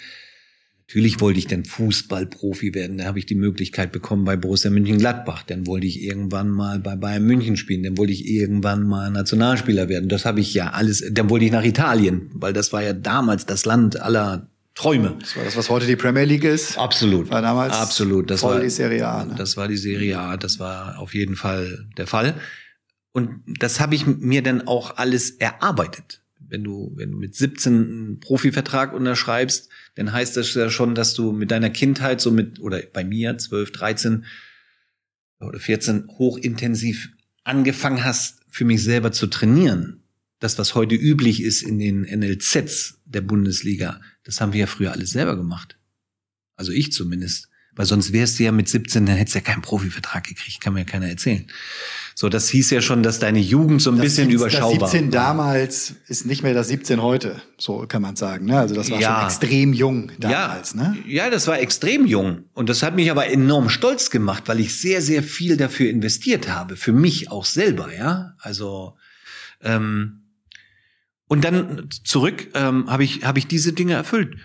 Natürlich wollte ich dann Fußballprofi werden. Da habe ich die Möglichkeit bekommen bei Borussia München-Gladbach. Dann wollte ich irgendwann mal bei Bayern München spielen. Dann wollte ich irgendwann mal Nationalspieler werden. Das habe ich ja alles. Dann wollte ich nach Italien, weil das war ja damals das Land aller Träume. Das war das, was heute die Premier League ist. Absolut. War damals Absolut. Das voll war die Serie A. Ne? Das war die Serie A. Das war auf jeden Fall der Fall. Und das habe ich mir dann auch alles erarbeitet wenn du, wenn du mit 17 einen Profivertrag unterschreibst, dann heißt das ja schon, dass du mit deiner Kindheit so mit, oder bei mir 12, 13 oder 14 hochintensiv angefangen hast, für mich selber zu trainieren. Das, was heute üblich ist in den NLZs der Bundesliga, das haben wir ja früher alles selber gemacht. Also ich zumindest. Weil sonst wärst du ja mit 17, dann hättest du ja keinen Profivertrag gekriegt, kann mir ja keiner erzählen. So, das hieß ja schon, dass deine Jugend so ein Das bisschen 17 überschaubar Das 17 war. damals ist nicht mehr das 17 heute, so kann man sagen. Ne? Also das war Ja. schon extrem jung damals. ja, Ne? ja, das war extrem jung. Und das hat mich aber enorm stolz gemacht, weil ich sehr, sehr viel dafür investiert habe. Für mich auch selber, ja. Also, ähm, und dann zurück ähm, habe ich, habe ich diese Dinge erfüllt.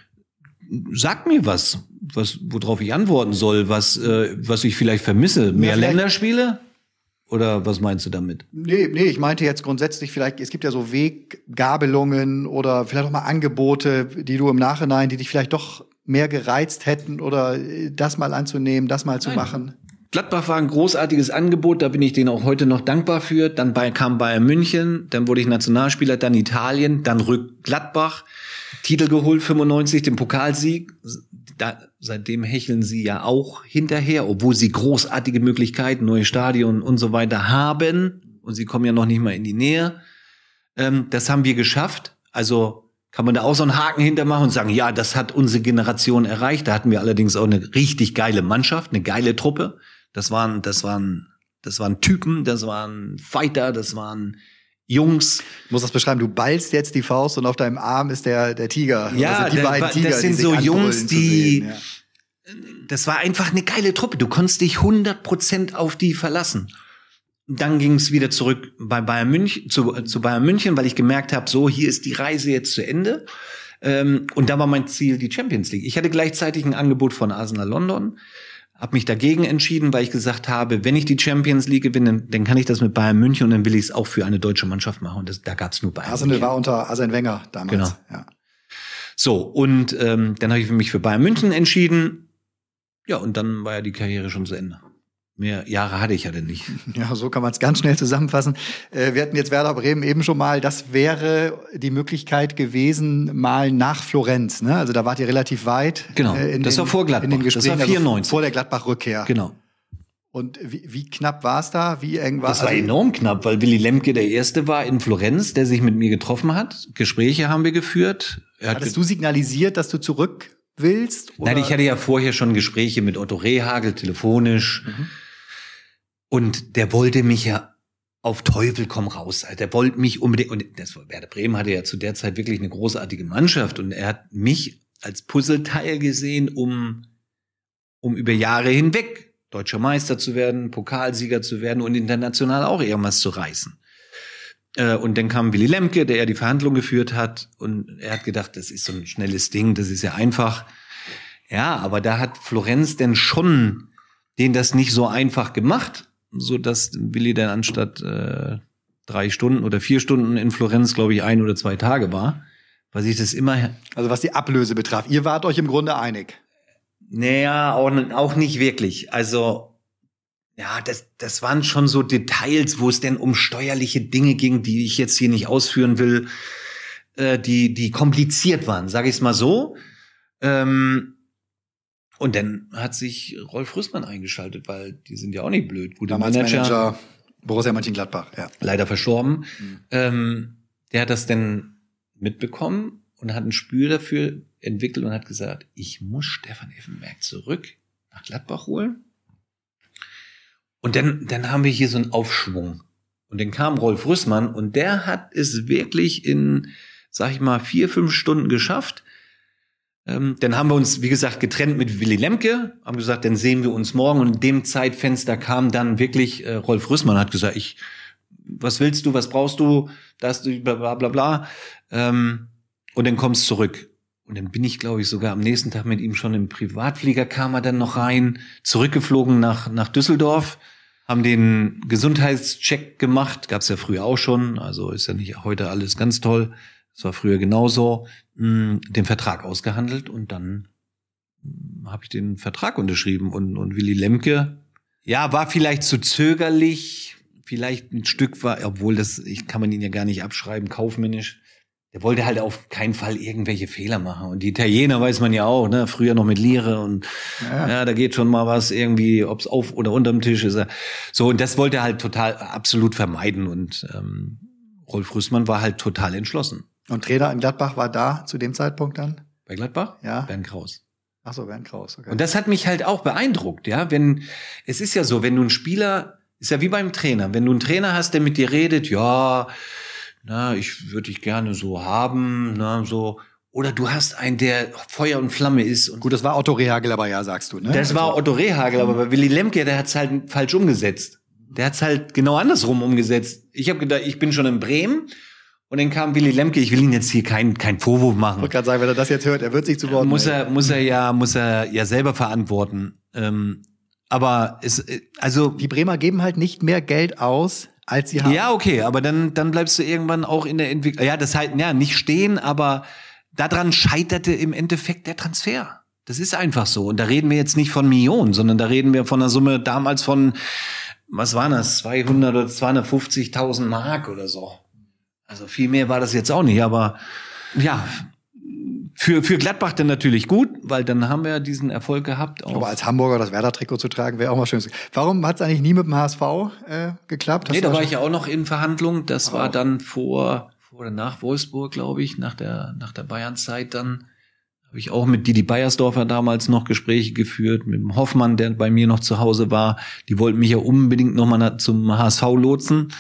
Sag mir was, was, worauf ich antworten soll, was, äh, was ich vielleicht vermisse. Mehr vielleicht- Länderspiele? Oder was meinst du damit? Nee, nee, ich meinte jetzt grundsätzlich vielleicht, es gibt ja so Weggabelungen oder vielleicht auch mal Angebote, die du im Nachhinein, die dich vielleicht doch mehr gereizt hätten oder äh, das mal anzunehmen, das mal zu Nein. machen. Gladbach war ein großartiges Angebot, da bin ich denen auch heute noch dankbar für. Dann bei, kam Bayern München, dann wurde ich Nationalspieler, dann Italien, dann rückt Gladbach, Titel geholt, 95, den Pokalsieg. Da, seitdem hecheln sie ja auch hinterher, obwohl sie großartige Möglichkeiten, neue Stadion und so weiter haben. Und sie kommen ja noch nicht mal in die Nähe. Ähm, das haben wir geschafft. Also kann man da auch so einen Haken hintermachen und sagen, ja, das hat unsere Generation erreicht. Da hatten wir allerdings auch eine richtig geile Mannschaft, eine geile Truppe. Das waren, das waren, das waren Typen, das waren Fighter, das waren Jungs. Ich muss das beschreiben, du ballst jetzt die Faust und auf deinem Arm ist der, der Tiger. Ja, das sind die der- beiden das Tiger, sind die sich so Jungs, die- sehen, ja. Das war einfach eine geile Truppe. Du konntest dich 100 Prozent auf die verlassen. Dann ging es wieder zurück bei Bayern München, zu, zu Bayern München, weil ich gemerkt habe, so, hier ist die Reise jetzt zu Ende. Ähm, und da war mein Ziel die Champions League. Ich hatte gleichzeitig ein Angebot von Arsenal London, habe mich dagegen entschieden, weil ich gesagt habe, wenn ich die Champions League gewinne, dann kann ich das mit Bayern München und dann will ich es auch für eine deutsche Mannschaft machen. Und das, da gab es nur Bayern Arsenal München. war unter Arsene Wenger damals. Genau. Ja. So, und ähm, dann habe ich mich für Bayern München entschieden. Ja, und dann war ja die Karriere schon zu Ende. Mehr Jahre hatte ich ja denn nicht. [laughs] Ja, so kann man es ganz schnell zusammenfassen. Äh, wir hatten jetzt Werder Bremen eben schon mal. Das wäre die Möglichkeit gewesen, mal nach Florenz. Ne? Also da wart ihr relativ weit. Genau. äh, in Das den, war vor Gladbach. In den Das war Gesprächen, 94. Also vor der Gladbach-Rückkehr. Genau. Und wie, wie knapp war es da? Wie eng war Das war also, enorm knapp, weil Willy Lemke der Erste war in Florenz, der sich mit mir getroffen hat. Gespräche haben wir geführt. Er hat Hattest du signalisiert, dass du zurück willst? Nein, oder? ich hatte ja vorher schon Gespräche mit Otto Rehagel telefonisch. Mhm. Und der wollte mich ja auf Teufel komm raus. Also Der wollte mich unbedingt, und das Werder Bremen hatte ja zu der Zeit wirklich eine großartige Mannschaft und er hat mich als Puzzleteil gesehen, um, um über Jahre hinweg deutscher Meister zu werden, Pokalsieger zu werden und international auch irgendwas zu reißen. Äh, Und dann kam Willy Lemke, der ja die Verhandlung geführt hat und er hat gedacht, das ist so ein schnelles Ding, das ist ja einfach. Ja, aber da hat Florenz denn schon den das nicht so einfach gemacht, so dass Willi dann anstatt äh, drei Stunden oder vier Stunden in Florenz, glaube ich, ein oder zwei Tage war, weil sich das immer, Also was die Ablöse betraf. Ihr wart euch im Grunde einig. naja, auch, auch nicht wirklich. Also ja, das, das waren schon so Details, wo es denn um steuerliche Dinge ging, die ich jetzt hier nicht ausführen will, äh, die, die kompliziert waren, sage ich es mal so. Ähm, und dann hat sich Rolf Rüssmann eingeschaltet, weil die sind ja auch nicht blöd. Gute Damals Manager, Manager, Borussia Mönchengladbach. Ja. leider verstorben. Mhm. Ähm, der hat das dann mitbekommen und hat ein Spür dafür entwickelt und hat gesagt, ich muss Stefan Effenberg zurück nach Gladbach holen. Und dann, dann haben wir hier so einen Aufschwung. Und dann kam Rolf Rüssmann und der hat es wirklich in, sag ich mal, vier, fünf Stunden geschafft. Ähm, dann haben wir uns, wie gesagt, getrennt mit Willy Lemke, haben gesagt, dann sehen wir uns morgen. Und in dem Zeitfenster kam dann wirklich äh, Rolf Rüssmann, hat gesagt, ich, was willst du, was brauchst du, das, bla bla bla. Ähm, und dann kommst zurück. Und dann bin ich, glaube ich, sogar am nächsten Tag mit ihm schon im Privatflieger kam er dann noch rein, zurückgeflogen nach, nach Düsseldorf, haben den Gesundheitscheck gemacht, gab's ja früher auch schon, also ist ja nicht heute alles ganz toll. Das war früher genauso, mh, den Vertrag ausgehandelt und dann habe ich den Vertrag unterschrieben und, und Willy Lemke, ja, war vielleicht zu zögerlich, vielleicht ein Stück war, obwohl das, ich kann man ihn ja gar nicht abschreiben, kaufmännisch. Der wollte halt auf keinen Fall irgendwelche Fehler machen. Und die Italiener weiß man ja auch, ne, früher noch mit Lire und ja, ja da geht schon mal was irgendwie, ob's auf oder unterm Tisch ist. So, und das wollte er halt total absolut vermeiden. Und ähm, Rolf Rüssmann war halt total entschlossen. Und Trainer in Gladbach war da zu dem Zeitpunkt dann? Bei Gladbach? Ja. Bernd Kraus. Ach so, Bernd Kraus, okay. Und das hat mich halt auch beeindruckt, ja. Wenn, es ist ja so, wenn du einen Spieler, ist ja wie beim Trainer, wenn du einen Trainer hast, der mit dir redet, ja, na, ich würde dich gerne so haben, na, so, oder du hast einen, der Feuer und Flamme ist. Und Gut, das war Otto Rehagel aber ja, sagst du, ne? Das war Also- Otto Rehagel, aber bei Willy Lemke, der hat's halt falsch umgesetzt. Der hat's halt genau andersrum umgesetzt. Ich habe gedacht, ich bin schon in Bremen und dann kam Willy Lemke, ich will ihn jetzt hier keinen kein Vorwurf Ich machen. wollte gerade sagen, wenn er das jetzt hört, er wird sich zu Wort muss er, muss er ja, muss er ja selber verantworten. Ähm, aber es, äh, also Die Bremer geben halt nicht mehr Geld aus, als sie haben. ja, okay, aber dann, dann bleibst du irgendwann auch in der Entwicklung. Ja, das halt, ja, nicht stehen, aber daran scheiterte im Endeffekt der Transfer. Das ist einfach so. Und da reden wir jetzt nicht von Millionen, sondern da reden wir von einer Summe damals von, was waren das, 200 oder 250.000 Mark oder so. Also viel mehr war das jetzt auch nicht, aber ja, für, für Gladbach dann natürlich gut, weil dann haben wir diesen Erfolg gehabt. Aber als Hamburger das Werder-Trikot zu tragen, wäre auch mal schön. Warum hat es eigentlich nie mit dem HSV äh, geklappt? Hast Nee, da war ich ja auch noch in Verhandlung. Das war Oh. dann vor, vor oder nach Wolfsburg, glaube ich, nach der, nach der Bayern-Zeit dann. Habe ich auch mit Didi Beiersdorfer damals noch Gespräche geführt, mit dem Hoffmann, der bei mir noch zu Hause war. Die wollten mich ja unbedingt nochmal zum HSV lotsen.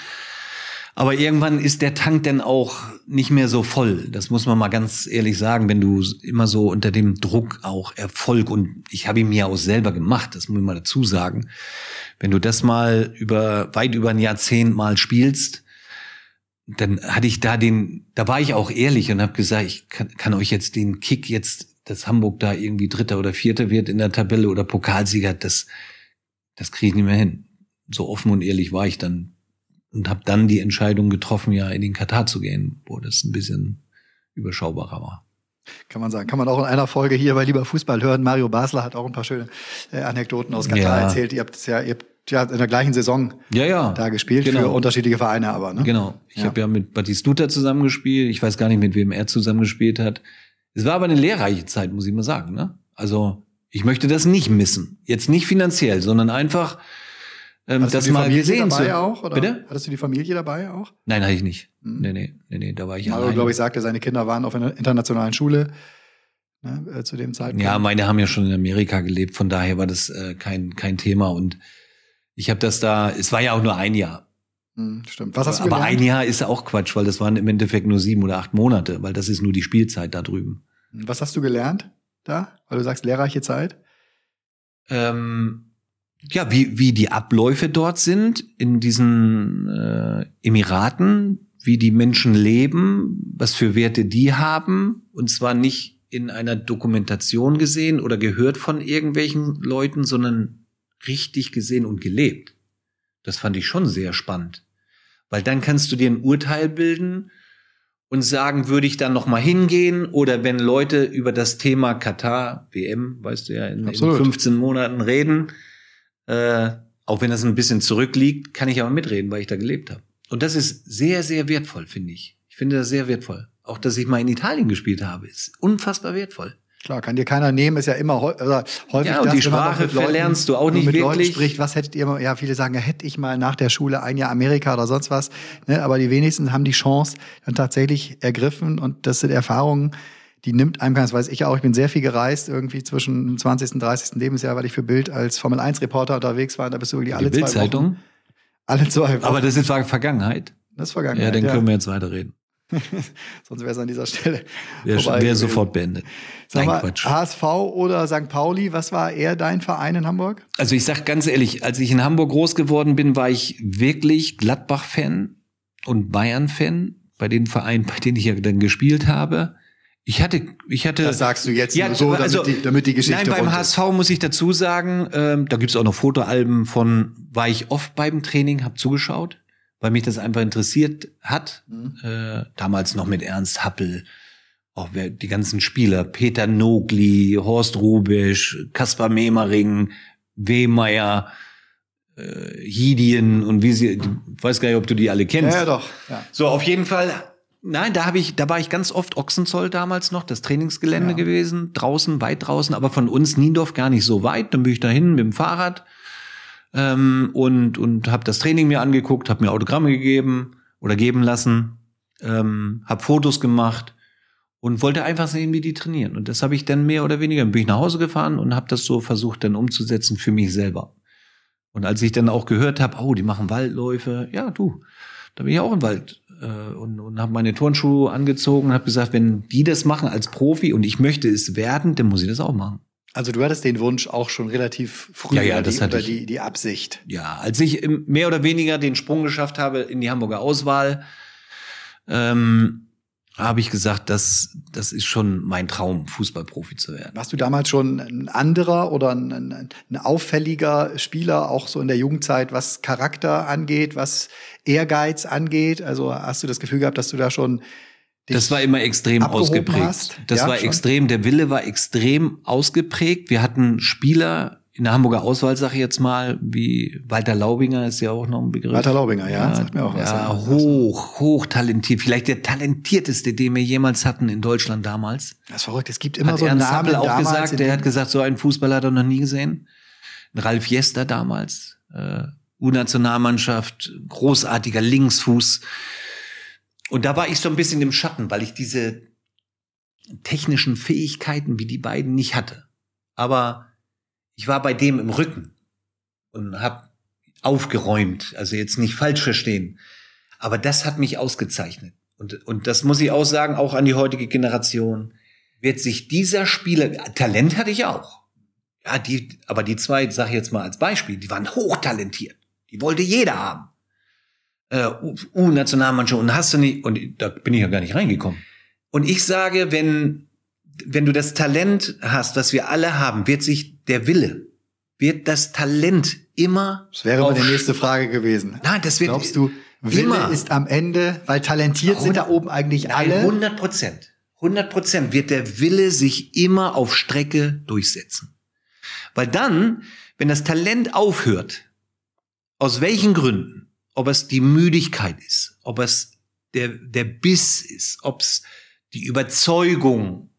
Aber irgendwann ist der Tank dann auch nicht mehr so voll. Das muss man mal ganz ehrlich sagen, wenn du immer so unter dem Druck auch Erfolg und ich habe ihn mir auch selber gemacht, das muss ich mal dazu sagen. Wenn du das mal über weit über ein Jahrzehnt mal spielst, dann hatte ich da den, da war ich auch ehrlich und habe gesagt, ich kann, kann euch jetzt den Kick jetzt, dass Hamburg da irgendwie Dritter oder Vierter wird in der Tabelle oder Pokalsieger, das, das kriege ich nicht mehr hin. So offen und ehrlich war ich dann und habe dann die Entscheidung getroffen, ja in den Katar zu gehen, wo das ein bisschen überschaubarer war. Kann man sagen. Kann man auch in einer Folge hier bei Lieber Fußball hören. Mario Basler hat auch ein paar schöne äh, Anekdoten aus Katar Ja. erzählt. Ihr habt es ja, ihr habt ja in der gleichen Saison Ja, ja. da gespielt, Genau. für unterschiedliche Vereine aber, ne? Genau. Ich Ja. habe ja mit Batistuta zusammengespielt. Ich weiß gar nicht, mit wem er zusammengespielt hat. Es war aber eine lehrreiche Zeit, muss ich mal sagen. Ne? Also ich möchte das nicht missen. Jetzt nicht finanziell, sondern einfach ähm, Hattest das du die mal Familie gesehen dabei zu. auch? Oder? Bitte? Hattest du die Familie dabei auch? Nein, hatte ich nicht. Hm. Nee, nee, nee, nee, da war ich Mario, alleine. glaube ich, sagte, seine Kinder waren auf einer internationalen Schule ne, äh, zu dem Zeitpunkt. Ja, meine haben ja schon in Amerika gelebt, von daher war das äh, kein, kein Thema. Und ich habe das da, es war ja auch nur ein Jahr. Hm, stimmt. Was hast du aber gelernt? ein Jahr ist auch Quatsch, weil das waren im Endeffekt nur sieben oder acht Monate, weil das ist nur die Spielzeit da drüben. Was hast du gelernt da? Weil du sagst, lehrreiche Zeit. ähm, ja, wie, wie die Abläufe dort sind in diesen äh, Emiraten, wie die Menschen leben, was für Werte die haben, und zwar nicht in einer Dokumentation gesehen oder gehört von irgendwelchen Leuten, sondern richtig gesehen und gelebt. Das fand ich schon sehr spannend, weil dann kannst du dir ein Urteil bilden und sagen, würde ich dann noch mal hingehen oder wenn Leute über das Thema Katar, WM, weißt du ja, in, in Absolut. 15 Monaten reden, äh, auch wenn das ein bisschen zurückliegt, kann ich aber mitreden, weil ich da gelebt habe. Und das ist sehr, sehr wertvoll, finde ich. Ich finde das sehr wertvoll. Auch, dass ich mal in Italien gespielt habe, ist unfassbar wertvoll. Klar, kann dir keiner nehmen, ist ja immer oder häufig Ja, und das, die Sprache Leuten- verlernst du auch nicht mit Leuten wirklich. spricht, was hättet ihr mal, ja, viele sagen, ja, hätte ich mal nach der Schule ein Jahr Amerika oder sonst was, ne, aber die wenigsten haben die Chance dann tatsächlich ergriffen und das sind Erfahrungen, die nimmt einem, das weiß ich ja auch, ich bin sehr viel gereist, irgendwie zwischen dem 20. und 30. Lebensjahr, weil ich für Bild als Formel 1 Reporter unterwegs war, da bist du wirklich alle die zwei Wochen. Bildzeitung. Alle zwei Wochen. Aber das ist Vergangenheit. das ist Vergangenheit. Ja, dann können wir jetzt weiterreden. [laughs] Sonst wäre es an dieser Stelle Wäre sofort beendet. Sag Nein, mal, Quatsch. HSV oder St. Pauli, was war eher dein Verein in Hamburg? Also ich sag ganz ehrlich, als ich in Hamburg groß geworden bin, war ich wirklich Gladbach-Fan und Bayern-Fan bei den Vereinen, bei denen ich ja dann gespielt habe. Ich hatte, ich hatte. Das sagst du jetzt ja, so, damit, also, die, damit die Geschichte. Nein, beim HSV muss ich dazu sagen, ähm, da gibt's auch noch Fotoalben von, war ich oft beim Training, habe zugeschaut, weil mich das einfach interessiert hat. Mhm. Äh, damals noch mit Ernst Happel, auch wer, die ganzen Spieler, Peter Nogli, Horst Rubisch, Kaspar Memering, Wehmeier, äh, Hidien und wie sie, ich weiß gar nicht, ob du die alle kennst. Ja, ja doch. Ja. So, auf jeden Fall Nein, da habe ich, da war ich ganz oft Ochsenzoll damals noch, das Trainingsgelände ja. gewesen, draußen, weit draußen, aber von uns Niendorf gar nicht so weit. Dann bin ich dahin mit dem Fahrrad ähm, und und habe das Training mir angeguckt, habe mir Autogramme gegeben oder geben lassen, ähm, habe Fotos gemacht und wollte einfach sehen, wie die trainieren. Und das habe ich dann mehr oder weniger, dann bin ich nach Hause gefahren und habe das so versucht dann umzusetzen für mich selber. Und als ich dann auch gehört habe, oh, die machen Waldläufe, ja du, da bin ich auch im Wald äh, und, und habe meine Turnschuhe angezogen und habe gesagt, wenn die das machen als Profi und ich möchte es werden, dann muss ich das auch machen. Also du hattest den Wunsch auch schon relativ früh ja, ja, das die, hatte ich, die, die Absicht. Ja, als ich mehr oder weniger den Sprung geschafft habe in die Hamburger Auswahl, ähm, habe ich gesagt, das, das ist schon mein Traum, Fußballprofi zu werden. Warst du damals schon ein anderer oder ein, ein, ein, auffälliger Spieler, auch so in der Jugendzeit, was Charakter angeht, was Ehrgeiz angeht? Also hast du das Gefühl gehabt, dass du da schon das war immer extrem ausgeprägt. Hast? Das ja, war schon? extrem, der Wille war extrem ausgeprägt. Wir hatten Spieler in der Hamburger Auswahl, sage ich jetzt mal, wie Walter Laubinger ist ja auch noch ein Begriff. Walter Laubinger, ja, ja sagt mir auch was. Ja, hoch, hoch talentiert, vielleicht der talentierteste, den wir jemals hatten in Deutschland damals. Das ist verrückt, es gibt immer hat so einen Namen auch gesagt, der hat gesagt, so einen Fußballer hat er noch nie gesehen. Ralf Jester damals, äh, U-Nationalmannschaft, großartiger Linksfuß. Und da war ich so ein bisschen im Schatten, weil ich diese technischen Fähigkeiten wie die beiden nicht hatte. Aber ich war bei dem im Rücken und habe aufgeräumt, also jetzt nicht falsch verstehen. Aber das hat mich ausgezeichnet. Und, und das muss ich auch sagen, auch an die heutige Generation. Wird sich dieser Spieler, Talent hatte ich auch. Ja, die, aber die zwei, sag ich jetzt mal als Beispiel, die waren hochtalentiert. Die wollte jeder haben. Äh, U-Nationalmannschaft und hast du nicht, und da bin ich ja gar nicht reingekommen. Und ich sage, wenn wenn du das Talent hast, was wir alle haben, wird sich der Wille, wird das Talent immer. Das wäre meine nächste Frage gewesen. Nein, das wird. Glaubst du, Wille immer. ist am Ende, weil talentiert sind da oben eigentlich alle? 100 Prozent. 100 Prozent wird der Wille sich immer auf Strecke durchsetzen. Weil dann, wenn das Talent aufhört, aus welchen Gründen, ob es die Müdigkeit ist, ob es der, der Biss ist, ob es die Überzeugung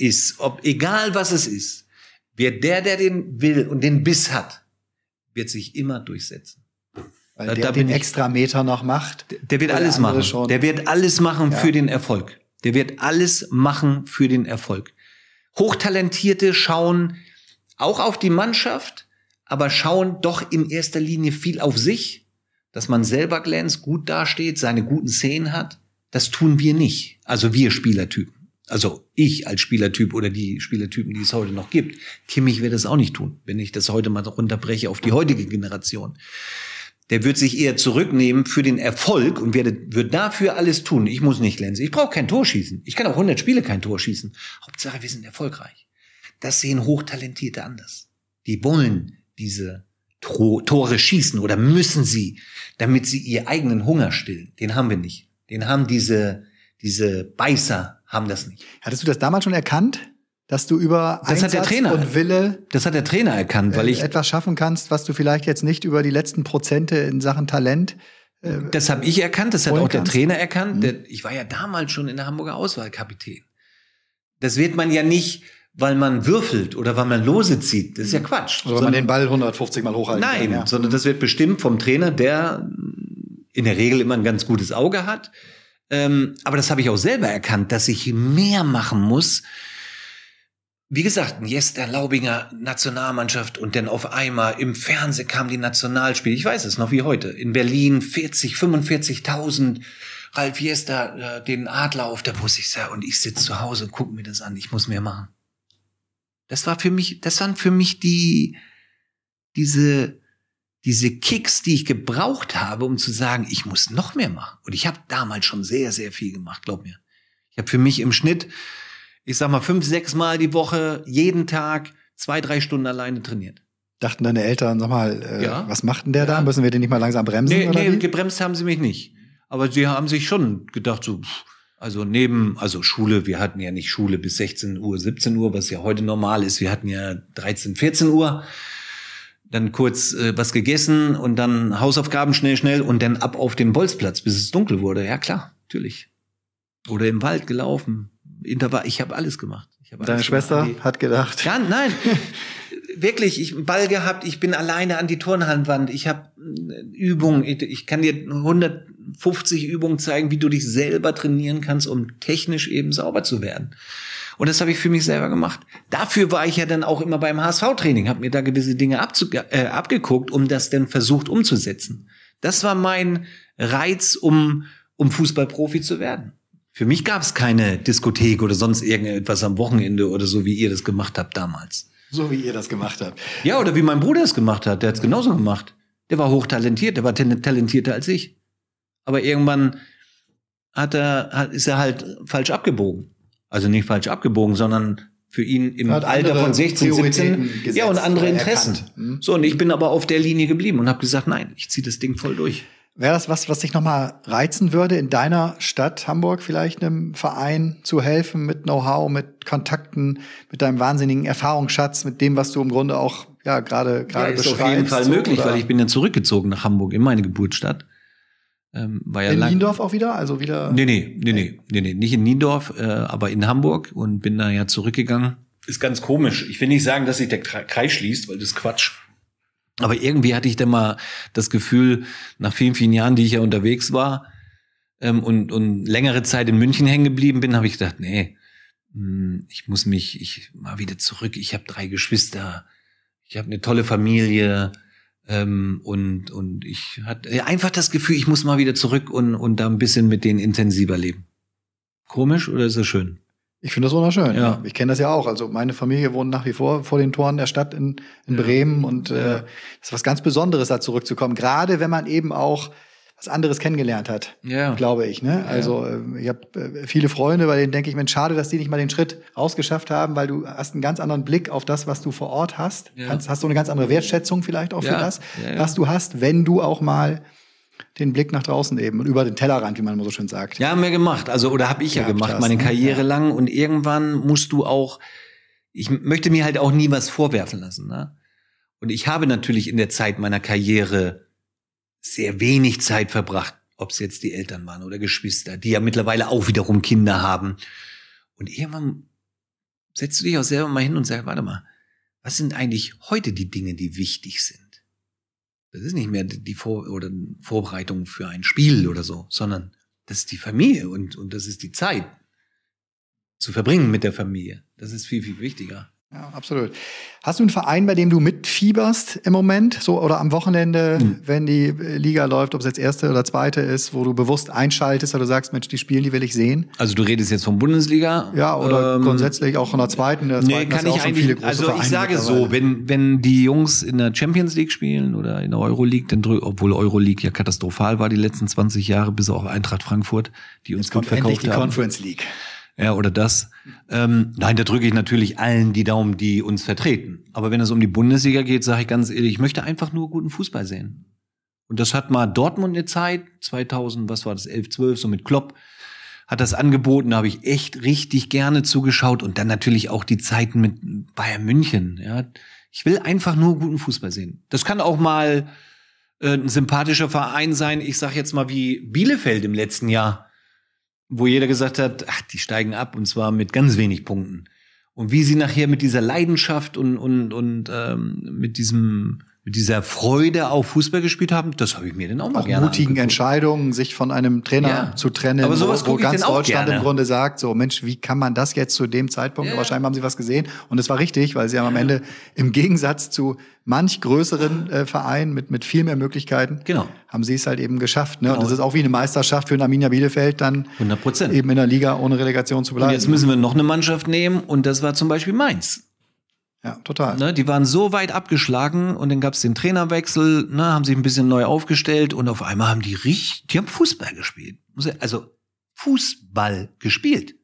ist, ob egal was es ist, wird der, der den will und den Biss hat, wird sich immer durchsetzen. Weil da, der da den extra Meter noch macht. Der, der wird alles machen. Schon. Der wird alles machen ja. für den Erfolg. Der wird alles machen für den Erfolg. Hochtalentierte schauen auch auf die Mannschaft, aber schauen doch in erster Linie viel auf sich, dass man selber glänzt, gut dasteht, seine guten Szenen hat. Das tun wir nicht. Also wir Spielertypen also ich als Spielertyp oder die Spielertypen, die es heute noch gibt, Kimmich wird das auch nicht tun, wenn ich das heute mal runterbreche auf die heutige Generation. Der wird sich eher zurücknehmen für den Erfolg und wird, wird dafür alles tun. Ich muss nicht glänzen. Ich brauche kein Tor schießen. Ich kann auch 100 Spiele kein Tor schießen. Hauptsache, wir sind erfolgreich. Das sehen Hochtalentierte anders. Die wollen diese Tore schießen oder müssen sie, damit sie ihr eigenen Hunger stillen. Den haben wir nicht. Den haben diese, diese Beißer haben das nicht. Hattest du das damals schon erkannt? Dass du über das Einsatz hat der Trainer, und Wille das hat der Trainer erkannt, weil ich etwas schaffen kannst, was du vielleicht jetzt nicht über die letzten Prozente in Sachen Talent äh, das habe ich erkannt, das hat auch der Trainer erkannt. Mhm. Der, ich war ja damals schon in der Hamburger Auswahlkapitän. Das wird man ja nicht, weil man würfelt oder weil man Lose zieht. Das ist ja Quatsch. Oder weil man den Ball 150 Mal hochhalten Nein, kann, ja. sondern das wird bestimmt vom Trainer, der in der Regel immer ein ganz gutes Auge hat ähm, aber das habe ich auch selber erkannt, dass ich mehr machen muss. Wie gesagt, jetzt Laubinger Nationalmannschaft und dann auf einmal im Fernsehen kam die Nationalspiele. Ich weiß es noch wie heute. In Berlin 40, 45.000. Ralf Jester, äh, den Adler auf der Brust. Ich sag, und ich sitze zu Hause und gucke mir das an. Ich muss mehr machen. Das war für mich, das waren für mich die, diese, diese Kicks, die ich gebraucht habe, um zu sagen, ich muss noch mehr machen. Und ich habe damals schon sehr, sehr viel gemacht, glaub mir. Ich habe für mich im Schnitt ich sag mal, fünf, sechs Mal die Woche, jeden Tag, zwei, drei Stunden alleine trainiert. Dachten deine Eltern, sag mal, äh, Ja. was macht denn der da? Müssen wir den nicht mal langsam bremsen? Nee, oder nee, gebremst haben sie mich nicht. Aber sie haben sich schon gedacht, so, also neben, also Schule, wir hatten ja nicht Schule bis 16 Uhr, 17 Uhr, was ja heute normal ist. Wir hatten ja 13, 14 Uhr. Dann kurz äh, was gegessen und dann Hausaufgaben schnell, schnell und dann ab auf den Bolzplatz, bis es dunkel wurde. Ja klar, natürlich. Oder im Wald gelaufen. Intervall, ich habe alles gemacht. Hab Deine alles Schwester gemacht. hat gedacht. Gar, nein, [laughs] wirklich, ich einen Ball gehabt, ich bin alleine an die Turnhandwand, ich habe Übungen, ich, ich kann dir 150 Übungen zeigen, wie du dich selber trainieren kannst, um technisch eben sauber zu werden. Und das habe ich für mich selber gemacht. Dafür war ich ja dann auch immer beim HSV-Training, habe mir da gewisse Dinge äh, abgeguckt, um das dann versucht umzusetzen. Das war mein Reiz, um, um Fußballprofi zu werden. Für mich gab es keine Diskothek oder sonst irgendetwas am Wochenende oder so, wie ihr das gemacht habt damals. So wie ihr das gemacht habt. Ja, oder wie mein Bruder es gemacht hat. Der hat es genauso gemacht. Der war hochtalentiert, der war tal- talentierter als ich. Aber irgendwann hat er, hat, ist er halt falsch abgebogen. Also nicht falsch abgebogen, sondern für ihn im Hat Alter von 16, 17. Prioritäten gesetzt Ja, und andere Interessen. Hm. So, und ich bin aber auf der Linie geblieben und habe gesagt, nein, ich ziehe das Ding voll durch. Wäre das was, was dich nochmal reizen würde, in deiner Stadt Hamburg vielleicht einem Verein zu helfen mit Know-how, mit Kontakten, mit deinem wahnsinnigen Erfahrungsschatz, mit dem, was du im Grunde auch ja gerade gerade ist beschreibst? auf jeden Fall möglich, oder weil ich bin ja zurückgezogen nach Hamburg in meine Geburtsstadt. Ähm, war ja in lang, Niendorf auch wieder, also wieder. Nee, nee, nee, nee, nee, nee, nicht in Niendorf, äh, aber in Hamburg und bin da ja zurückgegangen. Ist ganz komisch. Ich will nicht sagen, dass sich der Kre- Kreis schließt, weil das ist Quatsch. Aber irgendwie hatte ich dann mal das Gefühl, nach vielen, vielen Jahren, die ich ja unterwegs war ähm, und, und längere Zeit in München hängen geblieben bin, habe ich gedacht, nee, hm, ich muss mich, ich mal wieder zurück. Ich habe drei Geschwister, ich habe eine tolle Familie ähm, und und ich hatte einfach das Gefühl, ich muss mal wieder zurück und und da ein bisschen mit denen intensiver leben. Komisch oder ist das schön? Ich finde das wunderschön. Ja. Ich kenne das ja auch. Also meine Familie wohnt nach wie vor vor den Toren der Stadt in, in Ja. Bremen und äh, das ist was ganz Besonderes, da zurückzukommen. Gerade wenn man eben auch was anderes kennengelernt hat. Ja. glaube ich. Ne? Also äh, ich habe äh, viele Freunde, bei denen denke ich, Mensch, schade, dass die nicht mal den Schritt rausgeschafft haben, weil du hast einen ganz anderen Blick auf das, was du vor Ort hast. Ja. Kannst, hast du eine ganz andere Wertschätzung vielleicht auch für Ja. das, Ja, ja. was du hast, wenn du auch mal den Blick nach draußen eben und über den Tellerrand, wie man immer so schön sagt. Ja, haben wir gemacht. Also, oder habe ich ja, gemacht, meine ne? Karriere lang. Und irgendwann musst du auch, ich möchte mir halt auch nie was vorwerfen lassen. Ne? Und ich habe natürlich in der Zeit meiner Karriere sehr wenig Zeit verbracht, ob es jetzt die Eltern waren oder Geschwister, die ja mittlerweile auch wiederum Kinder haben. Und irgendwann setzt du dich auch selber mal hin und sagst, warte mal, was sind eigentlich heute die Dinge, die wichtig sind? Das ist nicht mehr die Vor oder Vorbereitung für ein Spiel oder so, sondern das ist die Familie und, und das ist die Zeit zu verbringen mit der Familie. Das ist viel, viel wichtiger. Ja, absolut. Hast du einen Verein, bei dem du mitfieberst im Moment, so oder am Wochenende, Hm. wenn die äh, Liga läuft, ob es jetzt erste oder zweite ist, wo du bewusst einschaltest, oder du sagst, Mensch, die spielen, die will ich sehen? Also du redest jetzt von Bundesliga? Ja, oder Ähm, grundsätzlich auch von der zweiten. Der Nee, zweiten kann ich auch eigentlich, also ich Vereine sage so, wenn, wenn die Jungs in der Champions League spielen oder in der Euroleague, dann drück, obwohl Euroleague ja katastrophal war die letzten 20 Jahre, bis auf Eintracht Frankfurt, die uns Jetzt gut kommt endlich verkauft die haben. Conference League. Ja, oder das. Ähm, nein, da drücke ich natürlich allen die Daumen, die uns vertreten. Aber wenn es um die Bundesliga geht, sage ich ganz ehrlich, ich möchte einfach nur guten Fußball sehen. Und das hat mal Dortmund eine Zeit, 2000, was war das, 11, 12, so mit Klopp, hat das angeboten, da habe ich echt richtig gerne zugeschaut. Und dann natürlich auch die Zeiten mit Bayern München. Ja, Ich will einfach nur guten Fußball sehen. Das kann auch mal äh, ein sympathischer Verein sein, ich sag jetzt mal wie Bielefeld im letzten Jahr wo jeder gesagt hat, ach, die steigen ab und zwar mit ganz wenig Punkten. Und wie sie nachher mit dieser Leidenschaft und und und ähm, mit diesem mit dieser Freude auf Fußball gespielt haben, das habe ich mir dann auch mal Auch gerne mutigen angeguckt. Entscheidungen, sich von einem Trainer Ja. zu trennen, Aber sowas wo, wo ganz Deutschland gerne. im Grunde sagt, so Mensch, wie kann man das jetzt zu dem Zeitpunkt? Ja. Aber scheinbar haben sie was gesehen und es war richtig, weil sie haben am Ende im Gegensatz zu manch größeren äh, Vereinen mit mit viel mehr Möglichkeiten, Genau. haben sie es halt eben geschafft. Ne? Und Genau. das ist auch wie eine Meisterschaft für ein Arminia Bielefeld, dann 100 Prozent. eben in der Liga ohne Relegation zu Und bleiben. jetzt müssen wir noch eine Mannschaft nehmen und das war zum Beispiel Mainz. Ja, total. Ne, die waren so weit abgeschlagen und dann gab es den Trainerwechsel, ne, haben sich ein bisschen neu aufgestellt und auf einmal haben die richtig, die haben Fußball gespielt. Also Fußball gespielt.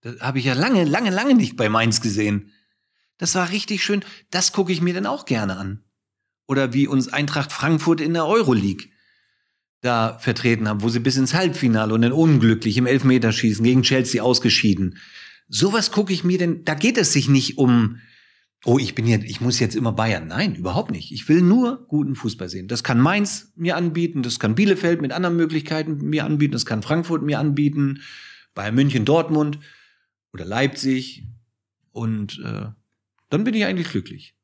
Das habe ich ja lange, lange, lange nicht bei Mainz gesehen. Das war richtig schön. Das gucke ich mir dann auch gerne an. Oder wie uns Eintracht Frankfurt in der Euroleague da vertreten haben, wo sie bis ins Halbfinale und dann unglücklich im Elfmeterschießen gegen Chelsea ausgeschieden. Sowas gucke ich mir denn, da geht es sich nicht um, oh, ich bin jetzt, ich muss jetzt immer Bayern. Nein, überhaupt nicht. Ich will nur guten Fußball sehen. Das kann Mainz mir anbieten, das kann Bielefeld mit anderen Möglichkeiten mir anbieten, das kann Frankfurt mir anbieten, Bayern München, Dortmund oder Leipzig. Und äh, dann bin ich eigentlich glücklich.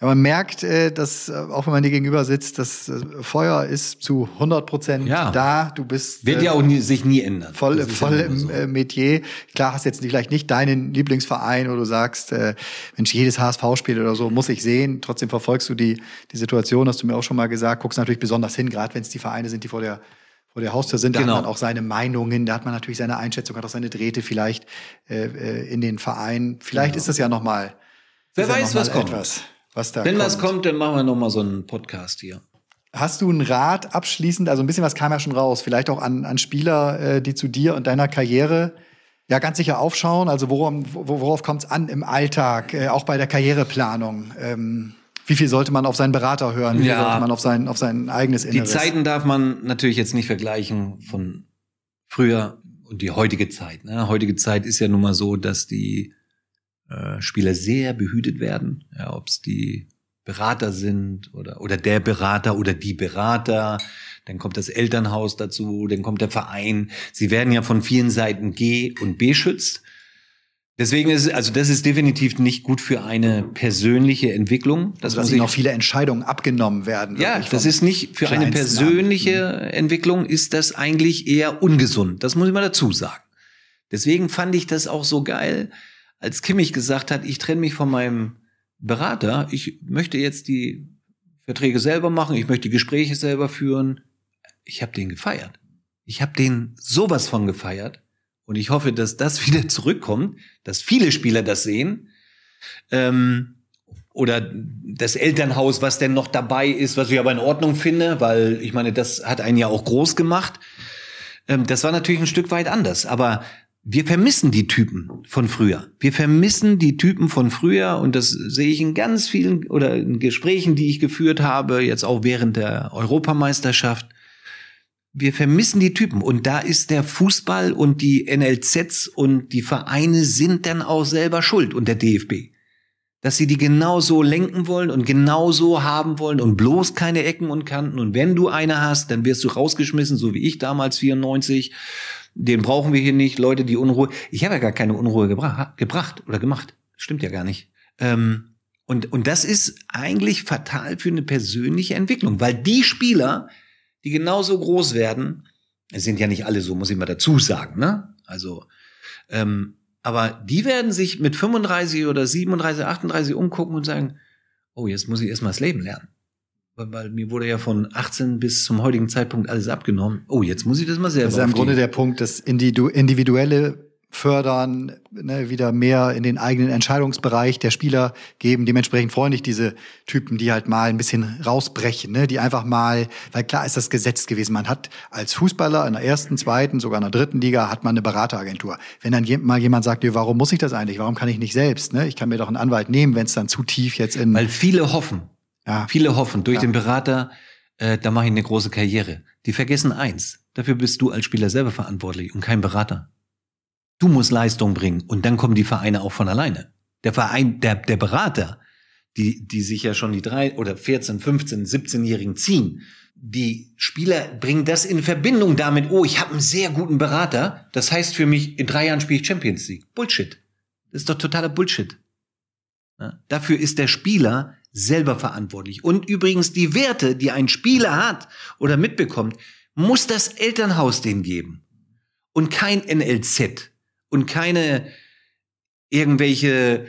Ja, man merkt, äh, dass, äh, auch wenn man dir gegenüber sitzt, das äh, Feuer ist zu 100 Prozent ja. da. Du bist. Wird ja auch nie, sich nie ändern. Voll, voll im so. Metier. Klar hast jetzt vielleicht nicht deinen Lieblingsverein, wo du sagst, äh, Mensch, jedes HSV-Spiel oder so muss ich sehen. Trotzdem verfolgst du die, die Situation, hast du mir auch schon mal gesagt, guckst natürlich besonders hin, gerade wenn es die Vereine sind, die vor der vor der Haustür sind, da genau. hat man auch seine Meinungen, da hat man natürlich seine Einschätzung, hat auch seine Drähte vielleicht äh, in den Verein. Vielleicht genau. ist das ja noch mal. Wer weiß, was kommt. Etwas was da Wenn kommt. was kommt, dann machen wir noch mal so einen Podcast hier. Hast du einen Rat abschließend, also ein bisschen was kam ja schon raus, vielleicht auch an, an Spieler, äh, die zu dir und deiner Karriere ja ganz sicher aufschauen? Also worauf, worauf kommt es an im Alltag, äh, auch bei der Karriereplanung? Ähm, wie viel sollte man auf seinen Berater hören? Wie ja, sollte man auf sein, auf sein eigenes Inneres? Die Zeiten darf man natürlich jetzt nicht vergleichen von früher und die heutige Zeit. Ne? Heutige Zeit ist ja nun mal so, dass die äh, Spieler sehr behütet werden, ja, ob es die Berater sind oder, oder der Berater oder die Berater, dann kommt das Elternhaus dazu, dann kommt der Verein. Sie werden ja von vielen Seiten G und B schützt. Deswegen ist also das ist definitiv nicht gut für eine persönliche Entwicklung. Das also, dass noch viele Entscheidungen abgenommen werden. Ja, das ist nicht für eine persönliche an. Entwicklung ist das eigentlich eher ungesund. Das muss ich mal dazu sagen. Deswegen fand ich das auch so geil, als Kimmich gesagt hat, ich trenne mich von meinem Berater, ich möchte jetzt die Verträge selber machen, ich möchte die Gespräche selber führen. Ich habe den gefeiert. Ich habe den sowas von gefeiert. Und ich hoffe, dass das [laughs] wieder zurückkommt, dass viele Spieler das sehen. Ähm, oder das Elternhaus, was denn noch dabei ist, was ich aber in Ordnung finde, weil ich meine, das hat einen ja auch groß gemacht. Ähm, das war natürlich ein Stück weit anders. Aber wir vermissen die Typen von früher. Wir vermissen die Typen von früher und das sehe ich in ganz vielen oder in Gesprächen, die ich geführt habe, jetzt auch während der Europameisterschaft. Wir vermissen die Typen und da ist der Fußball und die NLZs und die Vereine sind dann auch selber schuld und der DFB. Dass sie die genauso lenken wollen und genauso haben wollen und bloß keine Ecken und Kanten und wenn du eine hast, dann wirst du rausgeschmissen, so wie ich damals 94 den brauchen wir hier nicht, Leute, die Unruhe. Ich habe ja gar keine Unruhe gebra gebracht oder gemacht. Stimmt ja gar nicht. Ähm, und, und das ist eigentlich fatal für eine persönliche Entwicklung, weil die Spieler, die genauso groß werden, es sind ja nicht alle so, muss ich mal dazu sagen, ne? Also, ähm, aber die werden sich mit 35 oder 37, 38 umgucken und sagen, oh, jetzt muss ich erstmal das Leben lernen weil mir wurde ja von 18 bis zum heutigen Zeitpunkt alles abgenommen. Oh, jetzt muss ich das mal selber. Das ist ja im Grunde der Punkt, das individuelle fördern, ne, wieder mehr in den eigenen Entscheidungsbereich der Spieler geben. Dementsprechend freundlich diese Typen, die halt mal ein bisschen rausbrechen, ne, die einfach mal, weil klar ist das Gesetz gewesen. Man hat als Fußballer in der ersten, zweiten, sogar in der dritten Liga hat man eine Berateragentur. Wenn dann mal jemand sagt, warum muss ich das eigentlich? Warum kann ich nicht selbst? Ne? Ich kann mir doch einen Anwalt nehmen, wenn es dann zu tief jetzt in. Weil viele hoffen, ja. Viele hoffen, durch ja. den Berater, äh, da mache ich eine große Karriere. Die vergessen eins, dafür bist du als Spieler selber verantwortlich und kein Berater. Du musst Leistung bringen und dann kommen die Vereine auch von alleine. Der Verein, der, der Berater, die, die sich ja schon die drei oder 14, 15, 17-Jährigen ziehen, die Spieler bringen das in Verbindung damit, oh, ich habe einen sehr guten Berater, das heißt für mich, in drei Jahren spiele ich Champions League. Bullshit. Das ist doch totaler Bullshit. Ja? Dafür ist der Spieler selber verantwortlich. Und übrigens die Werte, die ein Spieler hat oder mitbekommt, muss das Elternhaus dem geben. Und kein NLZ und keine irgendwelche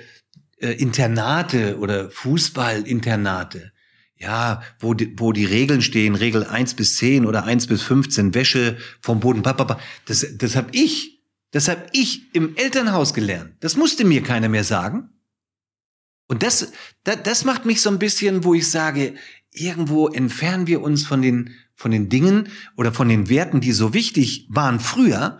äh, Internate oder Fußballinternate. Ja, wo die, wo die Regeln stehen, Regel 1 bis 10 oder 1 bis 15, Wäsche vom Boden, papa, das, das habe ich, das habe ich im Elternhaus gelernt. Das musste mir keiner mehr sagen. Und das, das, das macht mich so ein bisschen, wo ich sage, irgendwo entfernen wir uns von den, von den Dingen oder von den Werten, die so wichtig waren früher,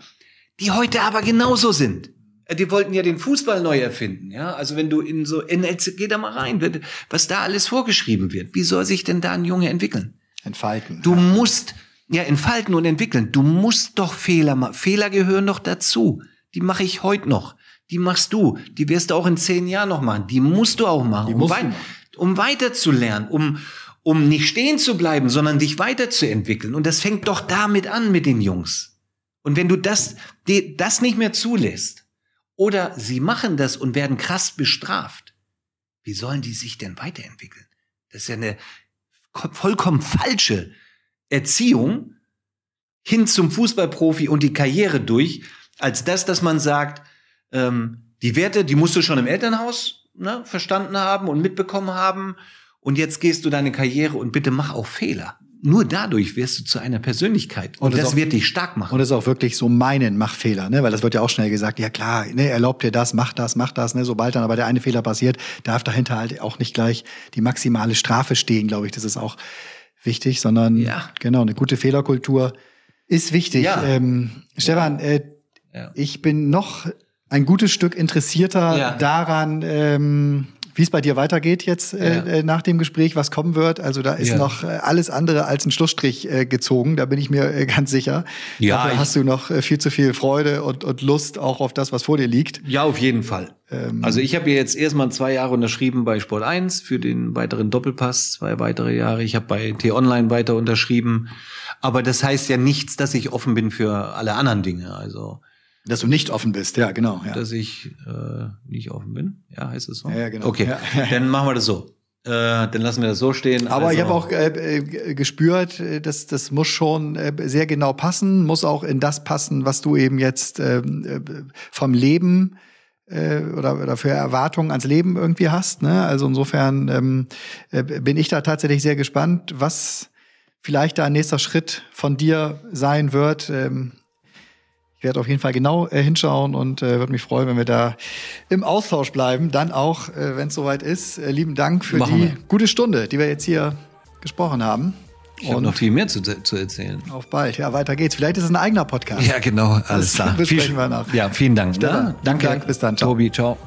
die heute aber genauso sind. Äh, die wollten ja den Fußball neu erfinden, ja. Also wenn du in so, in, geh da mal rein, was da alles vorgeschrieben wird. Wie soll sich denn da ein Junge entwickeln? Entfalten. Du musst, ja, entfalten und entwickeln. Du musst doch Fehler machen. Fehler gehören doch dazu. Die mache ich heute noch. Die machst du. Die wirst du auch in zehn Jahren noch machen. Die musst du auch machen. Um, wei um weiter zu lernen, um, um nicht stehen zu bleiben, sondern dich weiterzuentwickeln. Und das fängt doch damit an mit den Jungs. Und wenn du das, die, das nicht mehr zulässt, oder sie machen das und werden krass bestraft, wie sollen die sich denn weiterentwickeln? Das ist ja eine vollkommen falsche Erziehung hin zum Fußballprofi und die Karriere durch, als das, dass man sagt, ähm, die Werte, die musst du schon im Elternhaus ne, verstanden haben und mitbekommen haben. Und jetzt gehst du deine Karriere und bitte mach auch Fehler. Nur dadurch wirst du zu einer Persönlichkeit. Und, und das, auch, wird dich stark machen. Und es ist auch wirklich so meinen Machfehler, ne? Weil das wird ja auch schnell gesagt, ja klar, ne, erlaubt dir das, mach das, mach das, ne? Sobald dann aber der eine Fehler passiert, darf dahinter halt auch nicht gleich die maximale Strafe stehen, glaube ich. Das ist auch wichtig, sondern ja. genau, eine gute Fehlerkultur ist wichtig. Ja. Ähm, Stefan, äh, ja. ich bin noch ein gutes Stück interessierter ja. daran, ähm, wie es bei dir weitergeht jetzt äh, ja. Äh, nach dem Gespräch, was kommen wird. Also da ist ja. noch äh, alles andere als ein Schlussstrich äh, gezogen, da bin ich mir äh, ganz sicher. Ja, Dafür hast du noch äh, viel zu viel Freude und, und Lust auch auf das, was vor dir liegt. Ja, auf jeden Fall. Ähm, also ich habe jetzt erstmal zwei Jahre unterschrieben bei Sport 1 für den weiteren Doppelpass, zwei weitere Jahre. Ich habe bei T-Online weiter unterschrieben. Aber das heißt ja nichts, dass ich offen bin für alle anderen Dinge. Also dass du nicht offen bist, ja, genau. Ja. Dass ich äh, nicht offen bin, ja, heißt es so? Ja, genau. Okay, ja. [laughs] dann machen wir das so. Äh, dann lassen wir das so stehen. Aber also, ich habe auch äh, äh gespürt, äh, dass das muss schon äh, sehr genau passen, muss auch in das passen, was du eben jetzt äh, vom Leben äh, oder, oder für Erwartungen ans Leben irgendwie hast. Ne? Also insofern ähm, äh, bin ich da tatsächlich sehr gespannt, was vielleicht da ein nächster Schritt von dir sein wird. Ähm, ich werde auf jeden Fall genau äh, hinschauen und äh, würde mich freuen, wenn wir da im Austausch bleiben. Dann auch, äh, wenn es soweit ist. Äh, lieben Dank für Machen die wir. gute Stunde, die wir jetzt hier gesprochen haben. Ich habe noch viel mehr zu, zu erzählen. Auf bald. Ja, weiter geht's. Vielleicht ist es ein eigener Podcast. Ja, genau. Alles klar. [laughs] Besprechen wir nach. Ja, vielen Dank. Ne? Danke. Dank. Bis dann. Ciao. Tobi, ciao.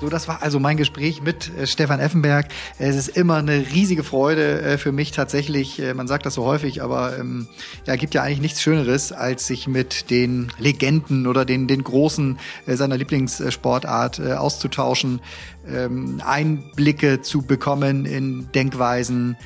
So, das war also mein Gespräch mit äh, Stefan Effenberg. Es ist immer eine riesige Freude äh, für mich tatsächlich. Äh, man sagt das so häufig, aber ähm, ja, gibt ja eigentlich nichts Schöneres, als sich mit den Legenden oder den, den Großen äh, seiner Lieblingssportart äh, auszutauschen, ähm, Einblicke zu bekommen in Denkweisen,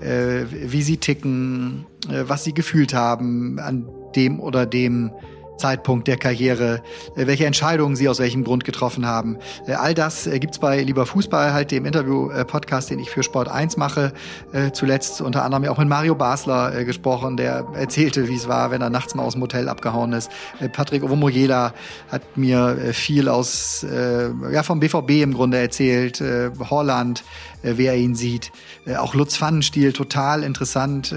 äh, wie sie ticken, was sie gefühlt haben an dem oder dem Zeitpunkt der Karriere, äh, welche Entscheidungen sie aus welchem Grund getroffen haben. Äh, all das äh, gibt's bei Lieber Fußball, halt dem Interview-Podcast, den ich für Sport 1 mache. Zuletzt unter anderem auch mit Mario Basler gesprochen, der erzählte, wie es war, wenn er nachts mal aus dem Hotel abgehauen ist. Patrick Ovomoyela hat mir viel aus, ja, vom BVB im Grunde erzählt, Holland, wer ihn sieht. Auch Lutz Pfannenstiel, total interessant,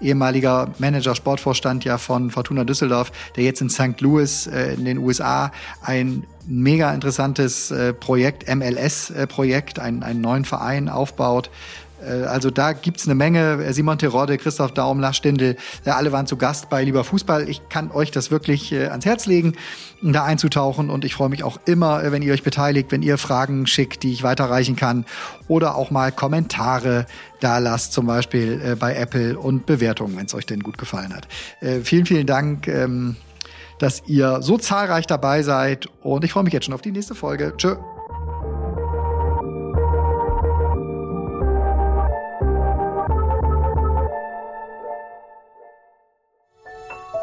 ehemaliger Manager, Sportvorstand ja von Fortuna Düsseldorf, der jetzt in St. Louis äh, in den USA ein mega interessantes äh, Projekt, MLS-Projekt, äh, einen, einen neuen Verein aufbaut. Äh, also da gibt's eine Menge. Simon Terodde, Christoph Daum, Lars Stindl, alle waren zu Gast bei Lieber Fußball. Ich kann euch das wirklich äh, ans Herz legen, da einzutauchen. Und ich freue mich auch immer, äh, wenn ihr euch beteiligt, wenn ihr Fragen schickt, die ich weiterreichen kann. Oder auch mal Kommentare da lasst, zum Beispiel bei Apple und Bewertungen, wenn es euch denn gut gefallen hat. Vielen, vielen Dank. Ähm, dass ihr so zahlreich dabei seid und ich freue mich jetzt schon auf die nächste Folge. Tschö.